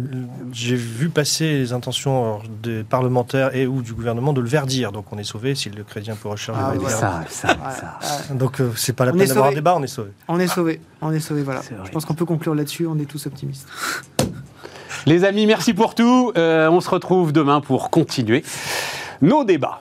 j'ai vu passer les intentions alors, des parlementaires et ou du gouvernement de le verdir. Donc on est sauvé si le crédit impôt recherche Ah, verdi. Ça, ça, Ouais, ça. ouais. Donc euh, c'est pas la On peine d'avoir un débat, on est sauvé. On est sauvé, on est sauvé, voilà. Je pense qu'on peut conclure là-dessus, on est tous optimistes. Les amis, merci pour tout. Euh, on se retrouve demain pour continuer nos débats.